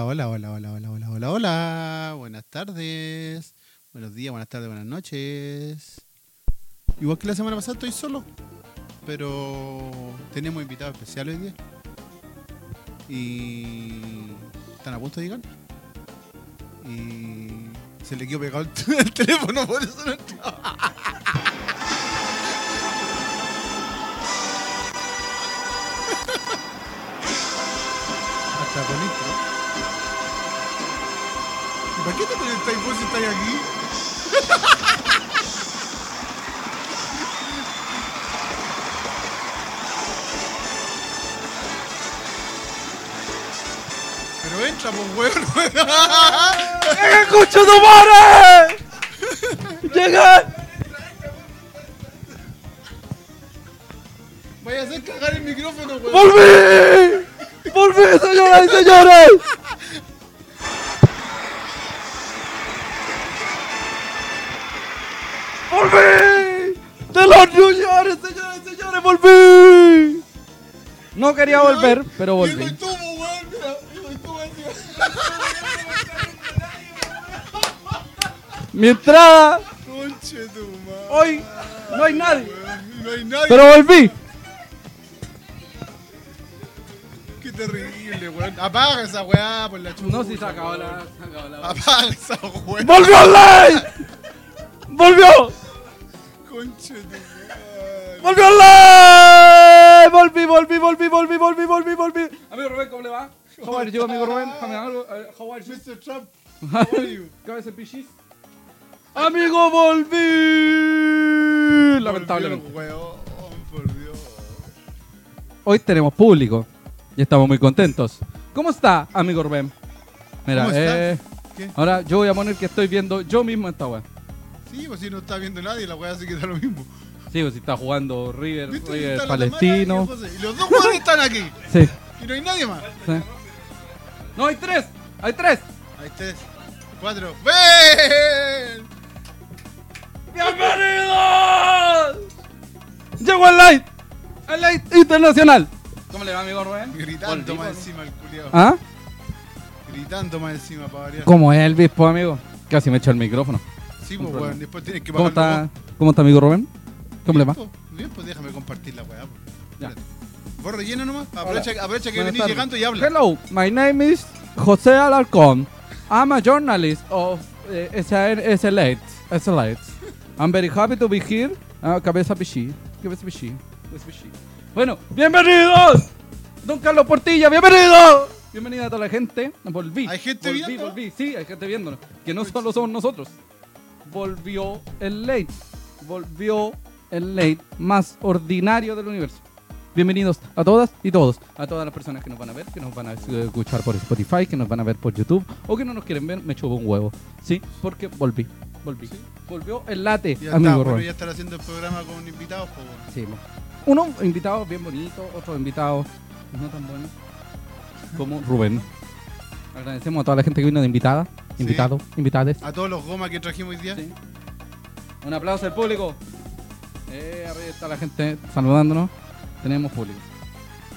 Hola, hola, hola, hola, hola, hola, hola, hola. Buenas tardes. Buenos días, buenas tardes, buenas noches. Igual que la semana pasada estoy solo. Pero tenemos invitados especiales hoy día. Y están a punto de llegar. Y se le quedó pegado el, el teléfono, por eso no entraba. Para qué te conectáis vos si estáis aquí? Pero entra, pues, weón. ¡Escucha tu madre! ¡Llega! Vaya a hacer cagar el micrófono, weón. ¡Volví! ¡Volví, señoras y señores! No quería volver, pero volví. Mi entrada, Conche tu madre. hoy no hay nadie, pero volví. Qué terrible, weón. Apaga esa weá por la chucha. No, si se acabó la... Se acabó la... Apaga esa weá. ¡Volvió online! ¡Volvió! Conche tu madre. ¡Volvió online! Volví, volví, volví, volví, volví, volví, volví. Amigo Rubén, ¿cómo le va? How are you, amigo Rubén? How are you? Mr. Trump, how are you? Cabeza pichis. Amigo, volví. Lamentablemente. Hoy tenemos público y estamos muy contentos. ¿Cómo está, amigo Rubén? Mira, ¿Cómo eh, ¿Qué? ahora yo voy a poner que estoy viendo yo mismo esta weá. Sí, pues si no está viendo nadie, la weá se queda lo mismo. Sí, pues si está jugando River, ¿Viste? River Está la Tamara y Palestino. el José. Y los dos weones están aquí. Sí, Y no hay nadie más. sí. No, hay tres, hay tres. Ahí tres, cuatro. ¡Ven! ¡Bienvenidos! Llegó el Light, el Light Internacional. ¿Cómo le va, amigo Rubén? Gritando Volvimos. más encima el culiao. ¿Ah? Gritando más encima para variar. ¿Cómo es Elvis, pues, amigo? Casi me echó el micrófono. Sí, pues weón. Después tienes que ¿Cómo está, ¿Cómo está, amigo Rubén? ¿Cómo le va? Bien, pues, Bien, pues déjame compartir la weá. pues. Vos rellena nomás. Aprovecha, aprovecha que Buenas venís tardes. llegando y habla. Hello, my name is José Alarcón. I'm a journalist of uh, SLA. SLA. I'm very happy to be here. Ah, cabeza pichí. Cabeza pichí. Cabeza pichí. Bueno, bienvenidos. Don Carlos Portilla, bienvenido. Bienvenida a toda la gente. Volví. ¿Hay gente volví, viendo? Volví, sí, hay gente viéndonos. Que no solo somos nosotros. Volvió el late. Volvió el late más ordinario del universo. Bienvenidos a todas y todos, a todas las personas que nos van a ver, que nos van a escuchar por Spotify, que nos van a ver por YouTube o que no nos quieren ver, me chupo un huevo. Sí, porque volví, volví. Volvió el late, Ya amigo está, bueno, ya estar haciendo el programa con invitados, pues weón. Sí, unos invitados bien bonitos, otros invitados no tan buenos, como Rubén. Agradecemos a toda la gente que vino de invitada, Sí. invitados, invitades. A todos los gomas que trajimos hoy día. Sí. Un aplauso al público. Eh, arriba está la gente saludándonos. Tenemos público.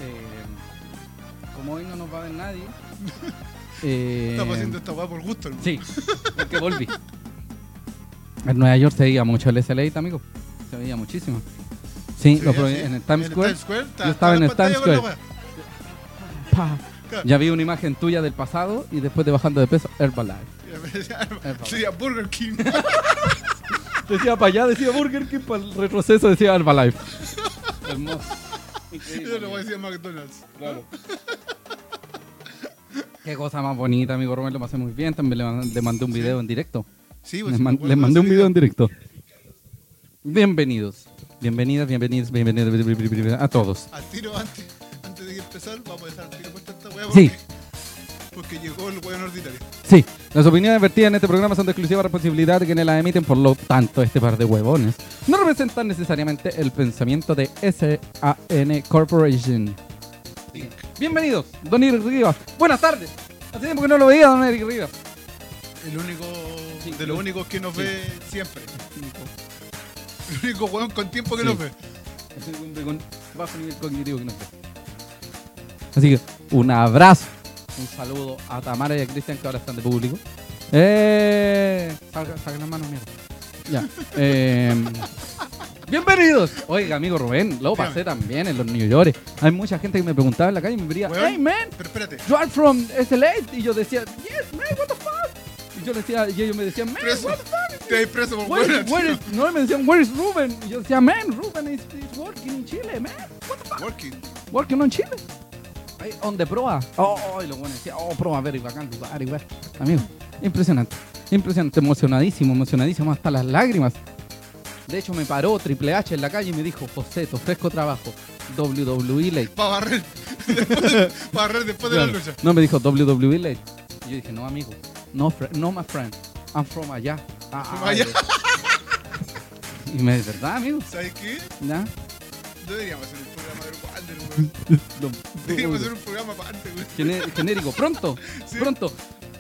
Eh, como hoy no nos va a ver nadie. eh, Estamos haciendo esta weá por gusto, hermano. Sí, porque volví. En Nueva York se veía mucho el SLA, amigo. Se veía muchísimo. Sí, Sí, lo probé sí. en el Times Square. Yo estaba en el Times Square. Pa. Ya vi una imagen tuya del pasado y después de bajando de peso, Herbalife. weá. Sería Burger King. Decía para allá, decía Burger King, para el retroceso decía Herbalife. Hermoso. Yo lo voy a decir a McDonald's. Claro. Qué cosa más bonita, amigo Romero, lo pasé muy bien. También le, man- le mandé un video en directo. Sí, pues, Les, sí, man- me acuerdo les de mandé ese un video en directo. Bienvenidos. Bienvenidas, bienvenidos, bienvenidos a todos. Al tiro antes, antes de empezar, vamos a dejar al tiro puesta esta weá. Sí. Porque, porque llegó el weón ordinario. Sí, las opiniones vertidas en este programa son de exclusiva responsabilidad de quienes las emiten, por lo tanto, este par de huevones no representan necesariamente el pensamiento de SAN Corporation. Bienvenidos, Don Eric Rivas. Buenas tardes. Hace tiempo que no lo veía, Don Eric Rivas. El único, Sí, de los sí. únicos que nos ve siempre. El único weón con tiempo que nos ve. Un hombre con bajo nivel cognitivo que no sé. Así que, un abrazo. Un saludo a Tamara y a Cristian que ahora están de público. ¡Eh! Salga, salga las manos, mierda. Ya. Eh, bienvenidos. Oiga, amigo Rubén, lo pasé Dígame. también en los New York. Hay mucha gente que me preguntaba en la calle y me diría, Weón. hey man, Pero espérate. you are from SLA. Y yo decía, yes man, what the fuck. Y yo decía, y ellos me decían, man, Preso. what the fuck. Te hay preso por Where, buena, where is, no, me decían, where is Ruben? Y yo decía, man, Ruben is, is working in Chile, man. What the fuck? Working. Working on Chile. The proa. Oh, oh, y lo bueno decía, oh, proa, ver, y bacán, lugar, igual. Amigo, impresionante. Impresionante, emocionadísimo, emocionadísimo hasta las lágrimas. De hecho, me paró Triple H en la calle y me dijo, José, te ofrezco trabajo. WWE Late. Para barrer. Para barrer después de la lucha. No, me dijo WWE Late. Y yo dije, no, amigo, no, no, my friend. I'm from allá. Ah, ah, allá. Y me dice, ¿verdad, amigo? ¿Sabes qué? ¿Ya? Deberíamos hacer un programa de Wander, weón. Lo- Deberíamos hacer un programa aparte, weón. Gené- genérico, pronto, Sí. pronto.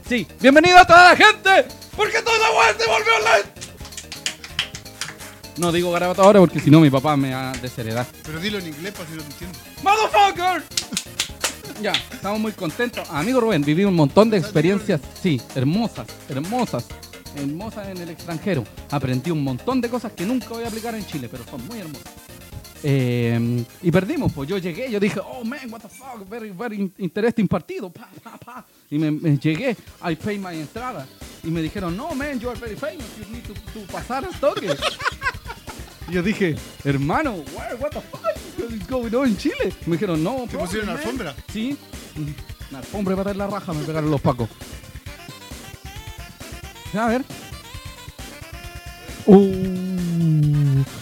Sí, bienvenido a toda la gente, porque toda la se volvió online. No digo garabato ahora porque si no mi papá me va a desheredar. Pero dilo en inglés para si no te entiendo. ¡Motherfucker! Ya, estamos muy contentos. Amigo Rubén, viví un montón de experiencias, sí, hermosas, hermosas, hermosas en el extranjero. Aprendí un montón de cosas que nunca voy a aplicar en Chile, pero son muy hermosas. Eh, y perdimos, pues yo llegué, yo dije, oh man, what the fuck, very, very in- interesting partido, pa, pa, pa. Y me, me llegué, I pay my entrada. Y me dijeron, no man, you are very famous, you need to, to pasar al toque. y yo dije, hermano, where, what the fuck is going on en Chile? Me dijeron, no, ¿Te pusieron man". alfombra? Sí, una alfombra para dar la raja, me pegaron los pacos. A ver. Uh,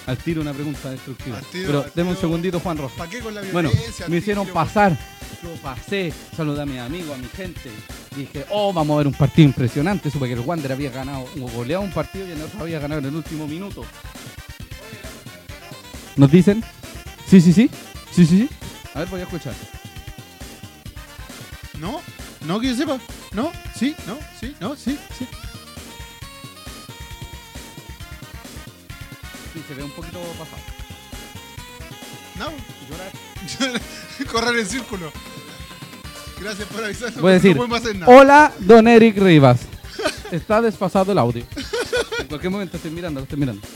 al tiro una pregunta destructiva. Al tiro, Pero al deme un segundito, Juan Rojas. ¿Para qué con la Bueno, violencia? me hicieron pasar. Yo pasé, saludé a mis amigos, a mi gente. Dije, oh, vamos a ver un partido impresionante. Supe que el Wander había ganado, o goleado un partido y el otro había ganado en el último minuto. ¿Nos dicen? Sí, sí, sí. Sí, sí, sí. A ver, voy a escuchar. No, no que yo sepa. No, sí, no, sí, no, sí, sí. Sí, se ve un poquito pasado. No, Llorar. correr en círculo. Gracias por avisarnos. Voy a decir, No podemos hacer nada. Hola, don Eric Rivas. Está desfasado el audio. En cualquier momento estoy mirando, lo estoy mirando.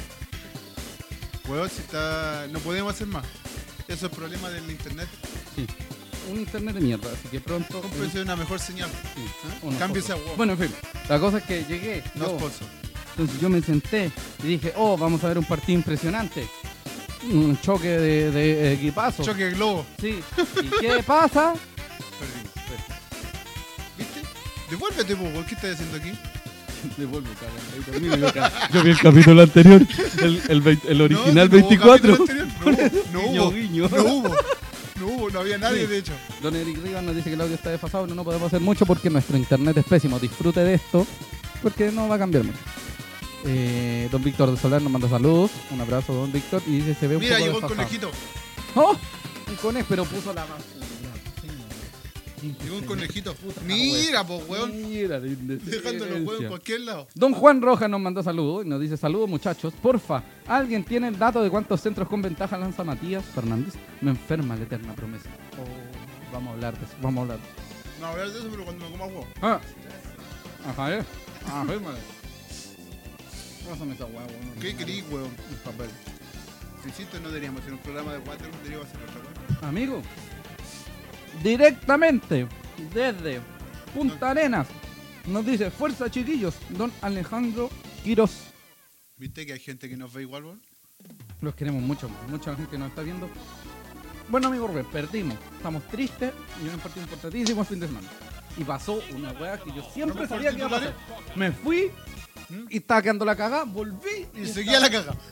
Weón, si está... no podemos hacer más. Eso es problema del internet. Sí. Un internet de mierda, así que pronto. Cómprese una mejor señal. Sí, unos Cámbiese a. Bueno, en fin, la cosa es que llegué. no yo, sponsor. Entonces yo me senté y dije, oh, vamos a ver un partido impresionante. Un choque de, de equipazos. Choque de globo. Sí. ¿Y qué pasa? Perdimos. ¿Viste? Devuélvete, weón. ¿Qué estás haciendo aquí? Devuelvo, cabrón. Yo, vi el capítulo anterior, el, el, vein- el original No, no hubo 24. capítulo anterior. No, no Guiño, hubo. guiño. No hubo. No hubo, no había nadie, Sí. de hecho. Don Eric Rivas nos dice que el audio está desfasado, no, no podemos hacer mucho porque nuestro internet es pésimo. Disfrute de esto porque no va a cambiar mucho. Eh, don Víctor de Solar nos manda saludos. Un abrazo, don Víctor. Y dice: Se ve un Mira, poco llegó el desfasado. conejito. ¡Oh! Un conejo, pero puso la basura. Llegó un conejito. Puta Mira, po, weón. Mira, la Dejando los huevos en cualquier lado. Don Juan Rojas nos mandó saludos y nos dice saludos muchachos, porfa, ¿alguien tiene el dato de cuántos centros con ventaja lanza Matías Fernández? Me enferma la eterna promesa. Oh, vamos a hablar de eso, vamos a hablar de eso. No, hablar de eso, pero cuando me coma huevo. Ah, ajá, eh. Ah, fírmale. Pásame esa huevo. no, ¿Qué querís, weón? el papel. Insisto, no deberíamos hacer un programa de water, deberíamos hacer otra weón. Amigo, directamente desde Punta Arenas nos dice, fuerza chiquillos, don Alejandro Quiroz. ¿Viste que hay gente que nos ve igual, weón? Los queremos mucho, mucha gente nos está viendo. Bueno, amigo Rubén, perdimos. Estamos tristes y un partido importantísimo el fin de semana. Y pasó una weá que yo siempre ¿No sabía que iba a pasar. Me fui. Y estaba quedando la cagada, volví Y seguía la caga.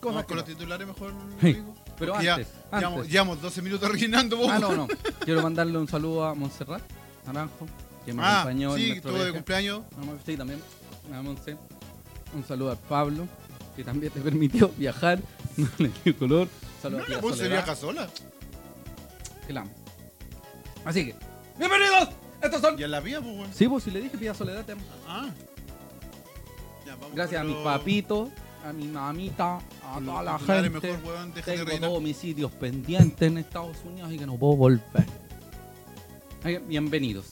cosa Vamos con no. los titulares mejor, Sí, amigo. pero Porque ya antes, Llevamos, antes. llevamos 12 minutos rellenando, vos. Ah, no, no. Quiero mandarle un saludo a Montserrat Naranjo, que me Ah, acompañó sí, todo de cumpleaños. Sí, también. A Monse. Un saludo a Pablo, que también te permitió viajar. No le dio color. Saludo a tía ¿Vos se Soledad, viaja sola? que la amo. Así que, ¡bienvenidos! Estos son. ¿Y en la vía, pues, weón? Sí, pues si le dije, pida Soledad, te amo. Ah. Ya, vamos Gracias a los- papitos, a mi mamita, a con los toda la gente. Mejor, weón, deja de Tengo rellenar. todos mis sitios pendientes en Estados Unidos y que no puedo volver. Bienvenidos.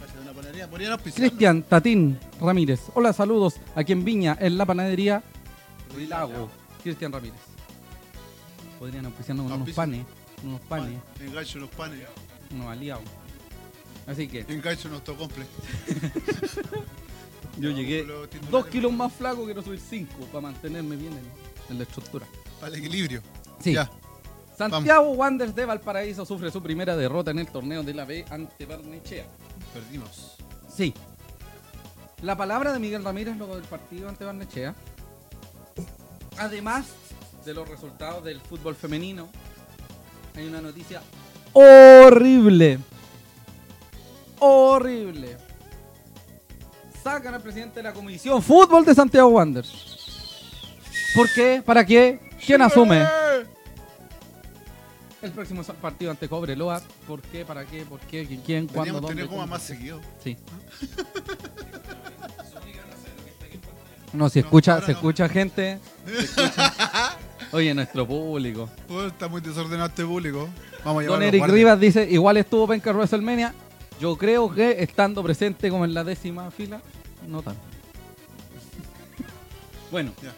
Pase de una panadería, podrían auspiciarnos. Cristian Tatín Ramírez. Hola, saludos aquí en Viña, en la panadería Lago. Cristian Ramírez. Podrían auspiciarnos con unos Auspicio. panes, unos panes, Engancho unos panes. unos aliados. Así que Engancho unos tocomple. yo No, llegué dos kilos más flaco, quiero subir cinco para mantenerme bien en, en la estructura. Para el equilibrio. Sí. Ya. Santiago Wanderers de Valparaíso sufre su primera derrota en el torneo de la B ante Barnechea. Perdimos. Sí. La palabra de Miguel Ramírez luego del partido ante Barnechea. Además de los resultados del fútbol femenino, hay una noticia horrible. Horrible. Sacan al presidente de la comisión fútbol de Santiago Wanderers. ¿Por qué? ¿Para qué? ¿Quién asume? El próximo partido ante Cobreloa. ¿Por qué? ¿Para qué? ¿Por qué? ¿Quién? ¿Quién? ¿Cuándo? ¿Dónde? tener como cómo? más seguido. Sí. No, si escucha, se no. escucha gente. se escucha. Oye, nuestro público. Pues está muy desordenado este público. Vamos a Don Eric. Rivas dice, igual estuvo Penca WrestleMania. Yo creo que estando presente como en la décima fila, no tanto. bueno, Ya.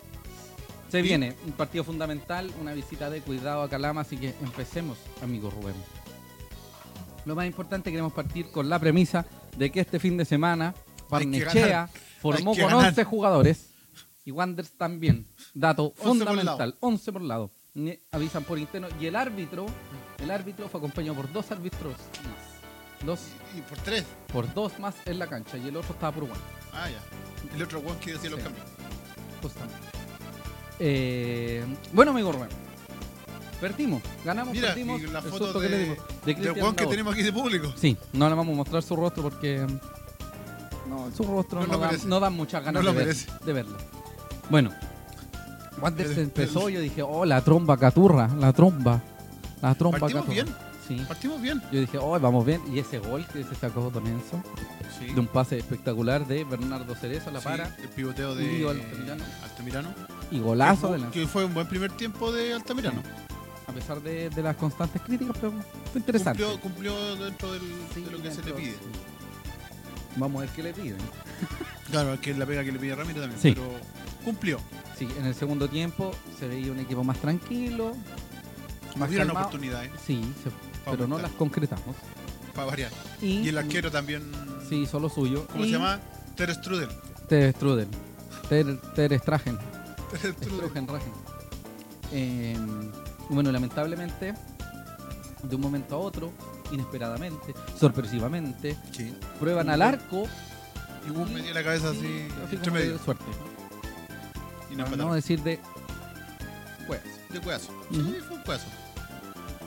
se viene un partido fundamental, una visita de cuidado a Calama, así que empecemos, amigo Rubén. Lo más importante, queremos partir con la premisa de que este fin de semana Barnechea formó con ganar. 11 jugadores y Wanderers también. Dato 11 por fundamental, 11 por lado. Avisan por interno y el árbitro, el árbitro fue acompañado por dos árbitros más. Dos Y por tres. por dos más en la cancha y el otro estaba por one. Ah, ya. El otro weón que decía los Sí. cambios. Justamente. Eh, bueno, amigo Rubén. Perdimos, ganamos, Mira, perdimos. y la el foto susto que de- le dimos. De Del weón que tenemos aquí de público. Sí, no le vamos a mostrar su rostro porque. No, su rostro No no, da, no muchas ganas No de, ver- de verlo. Bueno, Wander se empezó, yo dije, oh, la tromba caturra, la tromba. La tromba Partimos caturra. bien. Sí. Partimos bien. Yo dije, oh, vamos bien. Y ese gol que se sacó Don Enzo, Sí. de un pase espectacular de Bernardo Cerezo la Sí, para. el pivoteo de Altamirano. Altamirano. Y golazo que, fue un buen primer tiempo de Altamirano. A pesar de, de las constantes críticas, pero fue interesante. Cumplió, cumplió dentro del- Sí, de lo que se le pide. sí. Vamos a ver qué le piden. Claro, es que es la pega que le pide Ramírez también. Sí. Pero cumplió. Sí, en el segundo tiempo se veía un equipo más tranquilo. Más calmado. oportunidades Sí, se- pero no las concretamos. para variar. Y, Y el arquero también. Sí, hizo lo suyo. ¿Cómo Y se llama? Ter Strudel. Ter Strudel. Ter, Ter Stragen. Ter Strudel. Eh, bueno, lamentablemente, de un momento a otro, inesperadamente, sorpresivamente, Sí. prueban al arco. Y Gus metía la cabeza así, y así entre como de medio. suerte. Y no decir de. Pues. De cueazo. Ujú. Sí, fue un cueazo.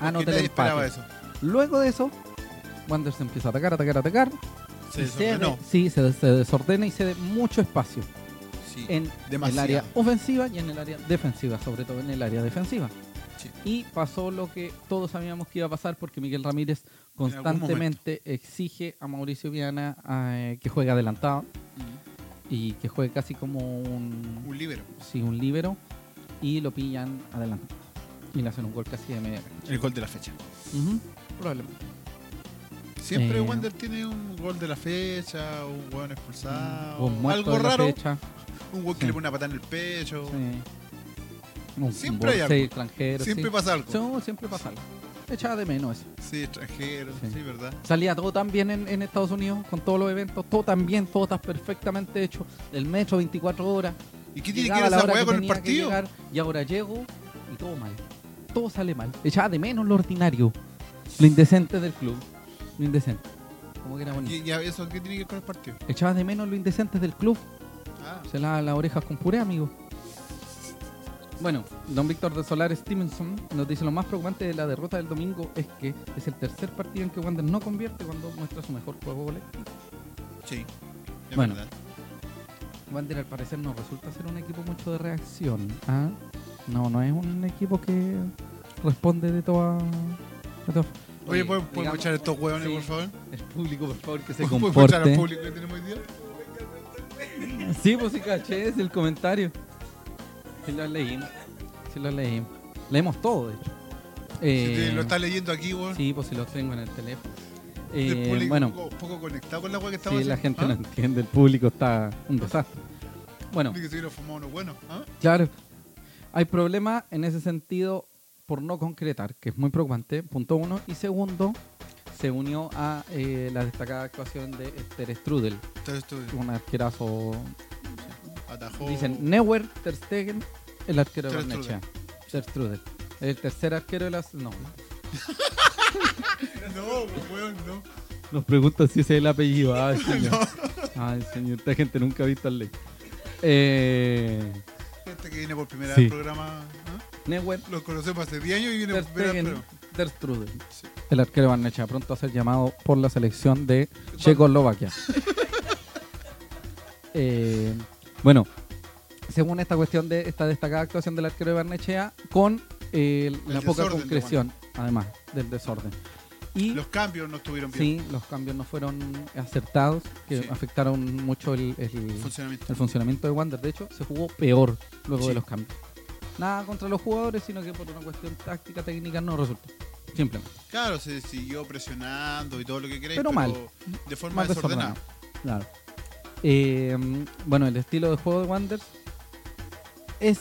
Anota Porque el empate. eso. Luego de eso, Wander se empieza a atacar, atacar, atacar. Se desordenó. sí, se, se desordena y cede mucho espacio Sí. en el área ofensiva y en el área defensiva, sobre todo en el área defensiva. Sí. Y pasó lo que todos sabíamos que iba a pasar porque Miguel Ramírez constantemente exige a Mauricio Viana eh, que juegue adelantado Mm. y que juegue casi como un, Un líbero. sí, un líbero y lo pillan adelantado. Y le hacen un gol casi de media cancha. El gol de la fecha. Ujú, Probablemente. Siempre Eh, Wander tiene un gol de la fecha, un hueón expulsado, Un muerto algo de la raro, fecha. un hueón que Sí. le pone una patada en el pecho. Sí. Un, Siempre un hay algo. sí, extranjero. Siempre sí. pasa algo. Sí, siempre pasa algo. Echaba de menos eso. Sí, extranjero, Sí. sí, verdad. Salía todo tan bien en, en Estados Unidos, con todos los eventos, todo tan bien, todo tan perfectamente hecho. El metro 24 horas. ¿Y qué tiene que ver esa hueá con el partido? llegar, y ahora llego y todo mal. Todo sale mal. Echaba de menos lo ordinario, lo indecente del club. Lo indecente. Como que era bonito. ¿Y, eso qué tiene que ver con el partido? Echaba de menos lo indecente del club. Ah, Se lava las orejas con puré, amigo. Bueno, don Víctor de Solar Stevenson nos dice lo más preocupante de la derrota del domingo es que es el tercer partido en que Wander no convierte cuando muestra su mejor juego colectivo. sí. Es Bueno. verdad. Wander al parecer no resulta ser un equipo mucho de reacción. ¿ah? No, no es un equipo que responde de toda... de toda- Oye, ¿podemos, podemos digamos- echar estos hueones, sí. por favor? El público, por favor, que se ¿Podemos echar al comporte. público que tenemos hoy día? Sí, pues sí caché, es el comentario. Sí lo leí. Sí lo leí. Leemos todo, de hecho. Si te Eh, lo estás leyendo aquí, weón. Sí, pues si lo tengo en el teléfono. Eh, el público bueno, poco, poco conectado con la weá que estamos si la haciendo. gente no entiende, el público está un desastre. Bueno, que se fumado uno bueno. ¿ah? claro, hay problemas en ese sentido por no concretar, que es muy preocupante, punto uno. Y segundo, se unió a eh, la destacada actuación de Ter Strudel, Entonces tú un arquerazo. atajó. Dicen Neuer, Ter Stegen, el arquero de Ter Barnechea. Ter Strudel. El tercer arquero de las. No. No, weón, no. Nos preguntan si ese es el apellido. Ay, señor. Ay, señor. Esta gente nunca ha visto al ley. Eh, Gente que viene por primera Sí. vez al programa. ¿ah? Neuer, Lo conocemos hace 10 años y viene Ter por primera vez. Ter. Sí. El arquero de Barnechea pronto a ser llamado por la selección de Checoslovaquia. Eh, bueno, según esta cuestión de esta destacada actuación del arquero de Barnechea, con eh, la El poca concreción, además del desorden. Y Los cambios no estuvieron bien. sí, los cambios no fueron acertados, que Sí. afectaron mucho el, el- Funcionamiento. el funcionamiento de Wander. De hecho, se jugó peor luego Sí. de los cambios. Nada contra los jugadores, sino que por una cuestión táctica, técnica, no resultó. Simplemente. Claro, se siguió presionando y todo lo que queráis. Pero mal. De forma Más desordenada. Claro. Eh, bueno, el estilo de juego de Wanderers es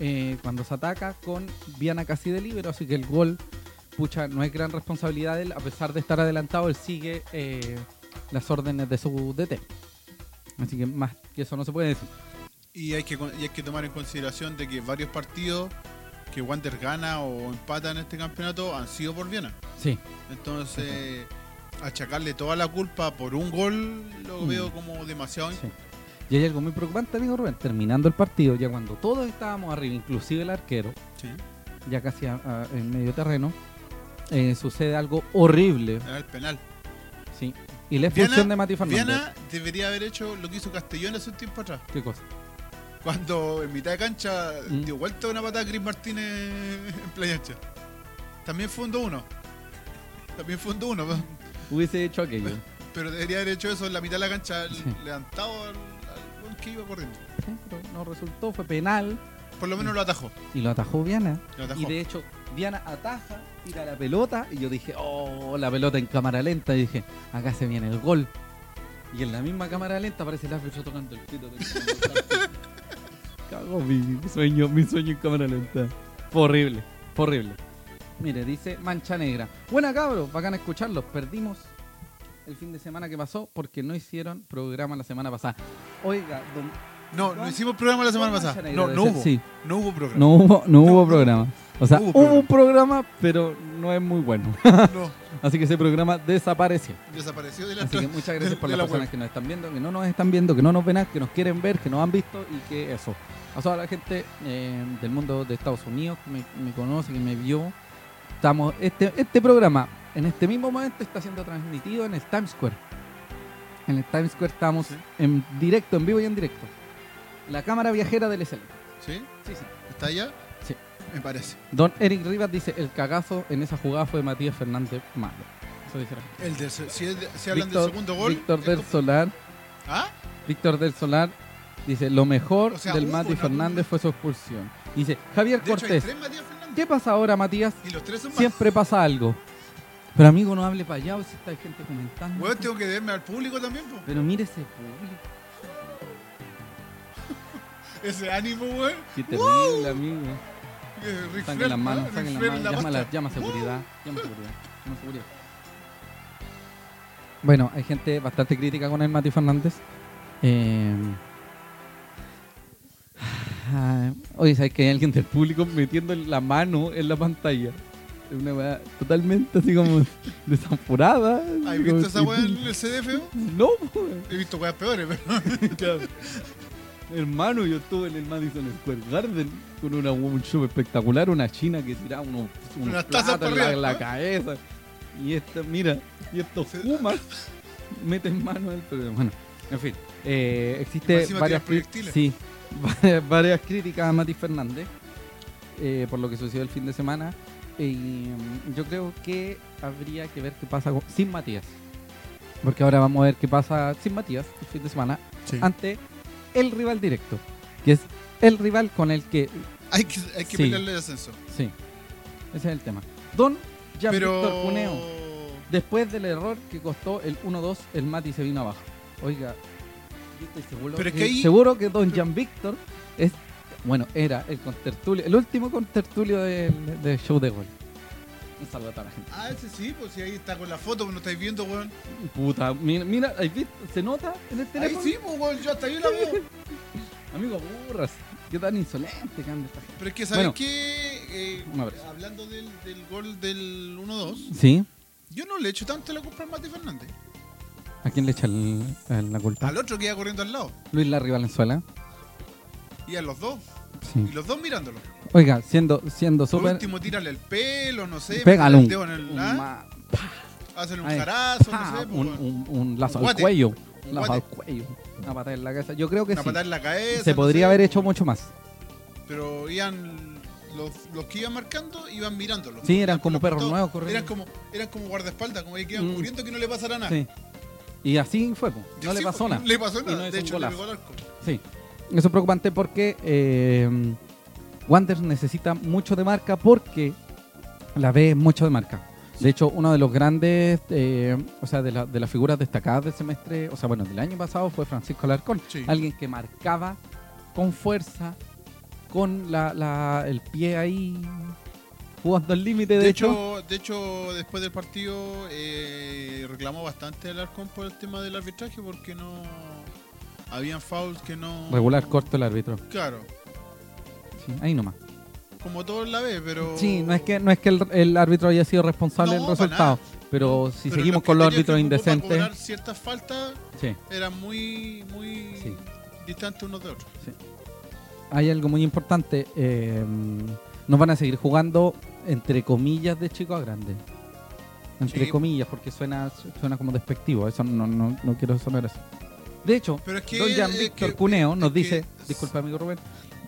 eh, cuando se ataca con Viana casi de libero, así que el gol, pucha, no es gran responsabilidad de él, a pesar de estar adelantado, él sigue eh, las órdenes de su DT. Así que más que eso no se puede decir. Y hay que y hay que tomar en consideración de que varios partidos que Wander gana o empata en este campeonato han sido por Viena. Sí, Entonces, achacarle toda la culpa por un gol lo Mm. veo como demasiado. sí. Y hay algo muy preocupante, amigo Rubén. Terminando el partido, ya cuando todos estábamos arriba, inclusive el arquero, Sí. ya casi a- a- en medio terreno, eh, sucede algo horrible. Era el penal. Sí. Y la expulsión de Mati Fernández. Viana debería haber hecho lo que hizo Castellón hace un tiempo atrás. ¿Qué cosa? Cuando en mitad de cancha Mm. dio vuelta una patada a Chris Martínez en Playa Ancha. También fue un 2-1. También fue un 2-1. pero- Hubiese hecho aquello. Pero debería haber hecho eso en la mitad de la cancha, Sí. levantado al, al que iba corriendo. Sí, pero no resultó, fue penal. Por lo menos lo atajó. Y lo atajó Viana. Lo atajó. Y de hecho, Viana ataja, tira la pelota. Y yo dije, oh, la pelota en cámara lenta. Y dije, acá se viene el gol. Y en la misma cámara lenta aparece el árbitro tocando el pito. Cago mi sueño, mi sueño en cámara lenta. Fue horrible, fue horrible. Mire, dice Mancha Negra. Buena cabros, bacán escucharlos. Perdimos el fin de semana que pasó porque no hicieron programa la semana pasada. Oiga, don, No, no hicimos programa la semana pasada. No, no hubo. Sí, No hubo programa. no hubo, no hubo No, programa. O sea, hubo un programa, pero no es muy bueno. No, Así que ese programa desapareció. desapareció de la Así que muchas gracias por de las la personas web. que nos están viendo, que no nos están viendo, que no nos ven, que nos quieren ver, que nos han visto y que eso. A toda la gente eh, del mundo de Estados Unidos que me, me conoce, que me vio. Estamos, este, este programa en este mismo momento está siendo transmitido en el Times Square. En el Times Square estamos Sí. en directo, en vivo y en directo. La cámara viajera del SL. ¿Sí? Sí, sí. ¿Está allá? Sí. Me parece. Don Eric Rivas dice, el cagazo en esa jugada fue de Matías Fernández malo. Eso dice la gente. El de, si, es de- si hablan Víctor- del segundo gol. Víctor del Solar ¿Ah? Víctor del Solar dice, lo mejor O sea, del hubo Mati una- Fernández fue su expulsión. Dice, Javier De hecho, hay Cortés, tres Matías Fernández. ¿qué pasa ahora, Matías? Y los tres son más. Siempre pasa algo. Pero amigo, no hable para allá, o si está gente comentando. Weón, tengo que verme al público también, po. Pero mire ese público. Ese ánimo, weón. Qué terrible, amigo. Eh, Saquen las manos, ¿no? saquen las manos. en la Llama, a la- llama seguridad, llama a seguridad, llama seguridad. Bueno, hay gente bastante crítica con el Mati Fernández. Eh, Oye, ¿sabes que hay alguien del público metiendo la mano en la pantalla? Es una weá totalmente así como desamforada. ¿Has visto esa weá en el CDF? No, weón. He visto weas peores, pero. Hermano, yo estuve en el Madison Square Garden con una, un show espectacular, una china que tiraba unos, unos platos en la, cabeza. Y esta, mira, y estos Pumas meten mano en el programa. Bueno, en fin, eh, existe varias, sí, varias, varias críticas a Mati Fernández eh, por lo que sucedió el fin de semana. Y mm, yo creo que habría que ver qué pasa con- sin Matías. Porque ahora vamos a ver qué pasa sin Matías el fin de semana Sí. ante el rival directo, que es el rival con el que... Hay que, hay que Sí. pelearle el ascenso. Sí, ese es el tema. Don Jean Pero. Víctor Cuneo. Después del error que costó el 1-2, el Mati se vino abajo. Oiga, yo estoy seguro, Pero que, que ahí- seguro que Don Jan Víctor es, bueno, era el contertulio, el último contertulio del, del show de gol. Un saludo a toda la gente. Ah, ese sí, pues si ahí está con la foto, pues no estáis viendo, weón. Puta, mira, mira. ¿se nota en el Ahí teléfono? sí, pues weón, yo hasta ahí la veo. Amigo, burras. Qué tan insolente que anda esta gente. Pero es que, ¿sabes Bueno. qué? Eh, hablando del, del gol del 1-2, Sí. yo no le echo tanto la culpa al Mati Fernández. ¿A quién le echa el- el- la culpa? Al otro que iba corriendo al lado. Luis Larry Valenzuela. Y a los dos. Sí. Y los dos mirándolo. Oiga, siendo, siendo Por súper. último, tírale el pelo, no sé. Pégale métele un, el dedo en el- un ¿ah? ma- Hazle un Ahí. jarazo, no sé. un, weón. un- un lazo Un al guate. cuello. Un lazo al guate. cuello. Una patada en la cabeza. Yo creo que Una sí. patada en la cabeza. Se no podría sé, haber pues, hecho mucho más. Pero iban. Los, los que iban marcando iban mirándolo. Sí, eran como los perros nuevos corriendo. Eran como, eran como guardaespaldas, como que iban Mm. cubriendo que no le pasara nada. Sí. Y así fue, po. no le sí, pasó nada. Le pasó nada. de hecho, le golazo. pegó al arco. Sí. Eso es preocupante porque eh, Wander necesita mucho de marca porque la es mucho de marca. De hecho, uno de los grandes, eh, o sea, de, la- de las figuras destacadas del semestre, o sea, bueno, del año pasado fue Francisco Alarcón. Sí. Alguien que marcaba con fuerza, con la, la- el pie ahí jugando al límite, de, De hecho. hecho, de hecho, después del partido eh, reclamó bastante el Arcón por el tema del arbitraje porque no habían fouls que no Regular corto el árbitro. Claro, Sí, ahí nomás. como todo en la B, pero Sí, no es que, no es que el, el árbitro haya sido responsable No, del para resultado, pero si Pero seguimos con los árbitros para indecentes, cobrar ciertas faltas sí, eran muy muy Sí. distantes unos de otros. hay algo muy importante. eh, nos van a seguir jugando entre comillas de chico a grande. Entre comillas, porque suena suena como despectivo. Eso no, no, no quiero sonar así. De hecho, Pero es que Don Jan Víctor Cuneo nos es que- dice, disculpa amigo Rubén,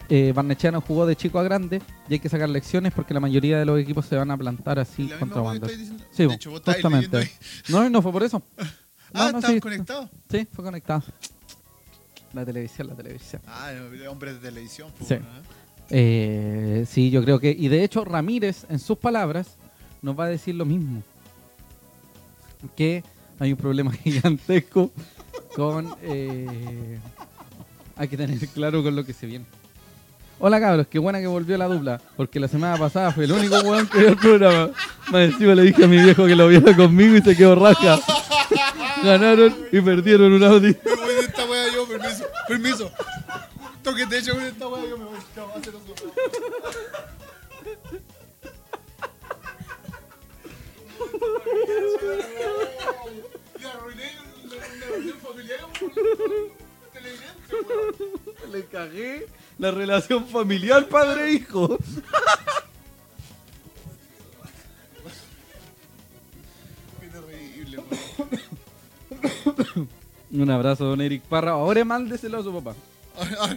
eh, Barnechea jugó de chico a grande y hay que sacar lecciones porque la mayoría de los equipos se van a plantar así la contra diciendo. Sí, de hecho, vos justamente. ahí. No, no fue por eso. Ah, No, no, ¿estabas sí. conectado? Sí, fue conectado. La televisión, la televisión. Ah, hombre de televisión. pues, Sí. bueno, ¿eh? Eh, sí, yo creo que. Y de hecho, Ramírez, en sus palabras, nos va a decir lo mismo. Que hay un problema gigantesco con. eh, hay que tener claro con lo que se viene. Hola cabros, qué buena que volvió la dupla, porque la semana pasada fue el único weón que vio el programa. Más encima le dije a mi viejo que lo viera conmigo y se quedó raja. Ganaron y perdieron un Audi. Me voy de esta wea yo, permiso, permiso. Toque de hecho con esta wea yo me voy. Chao, hacer la la reunión familiar por televidente, weón. Le cagué la relación familiar padre-hijo. Qué terrible, weón. Un abrazo, don Eric Parra. Ahora mándeselo a su papá.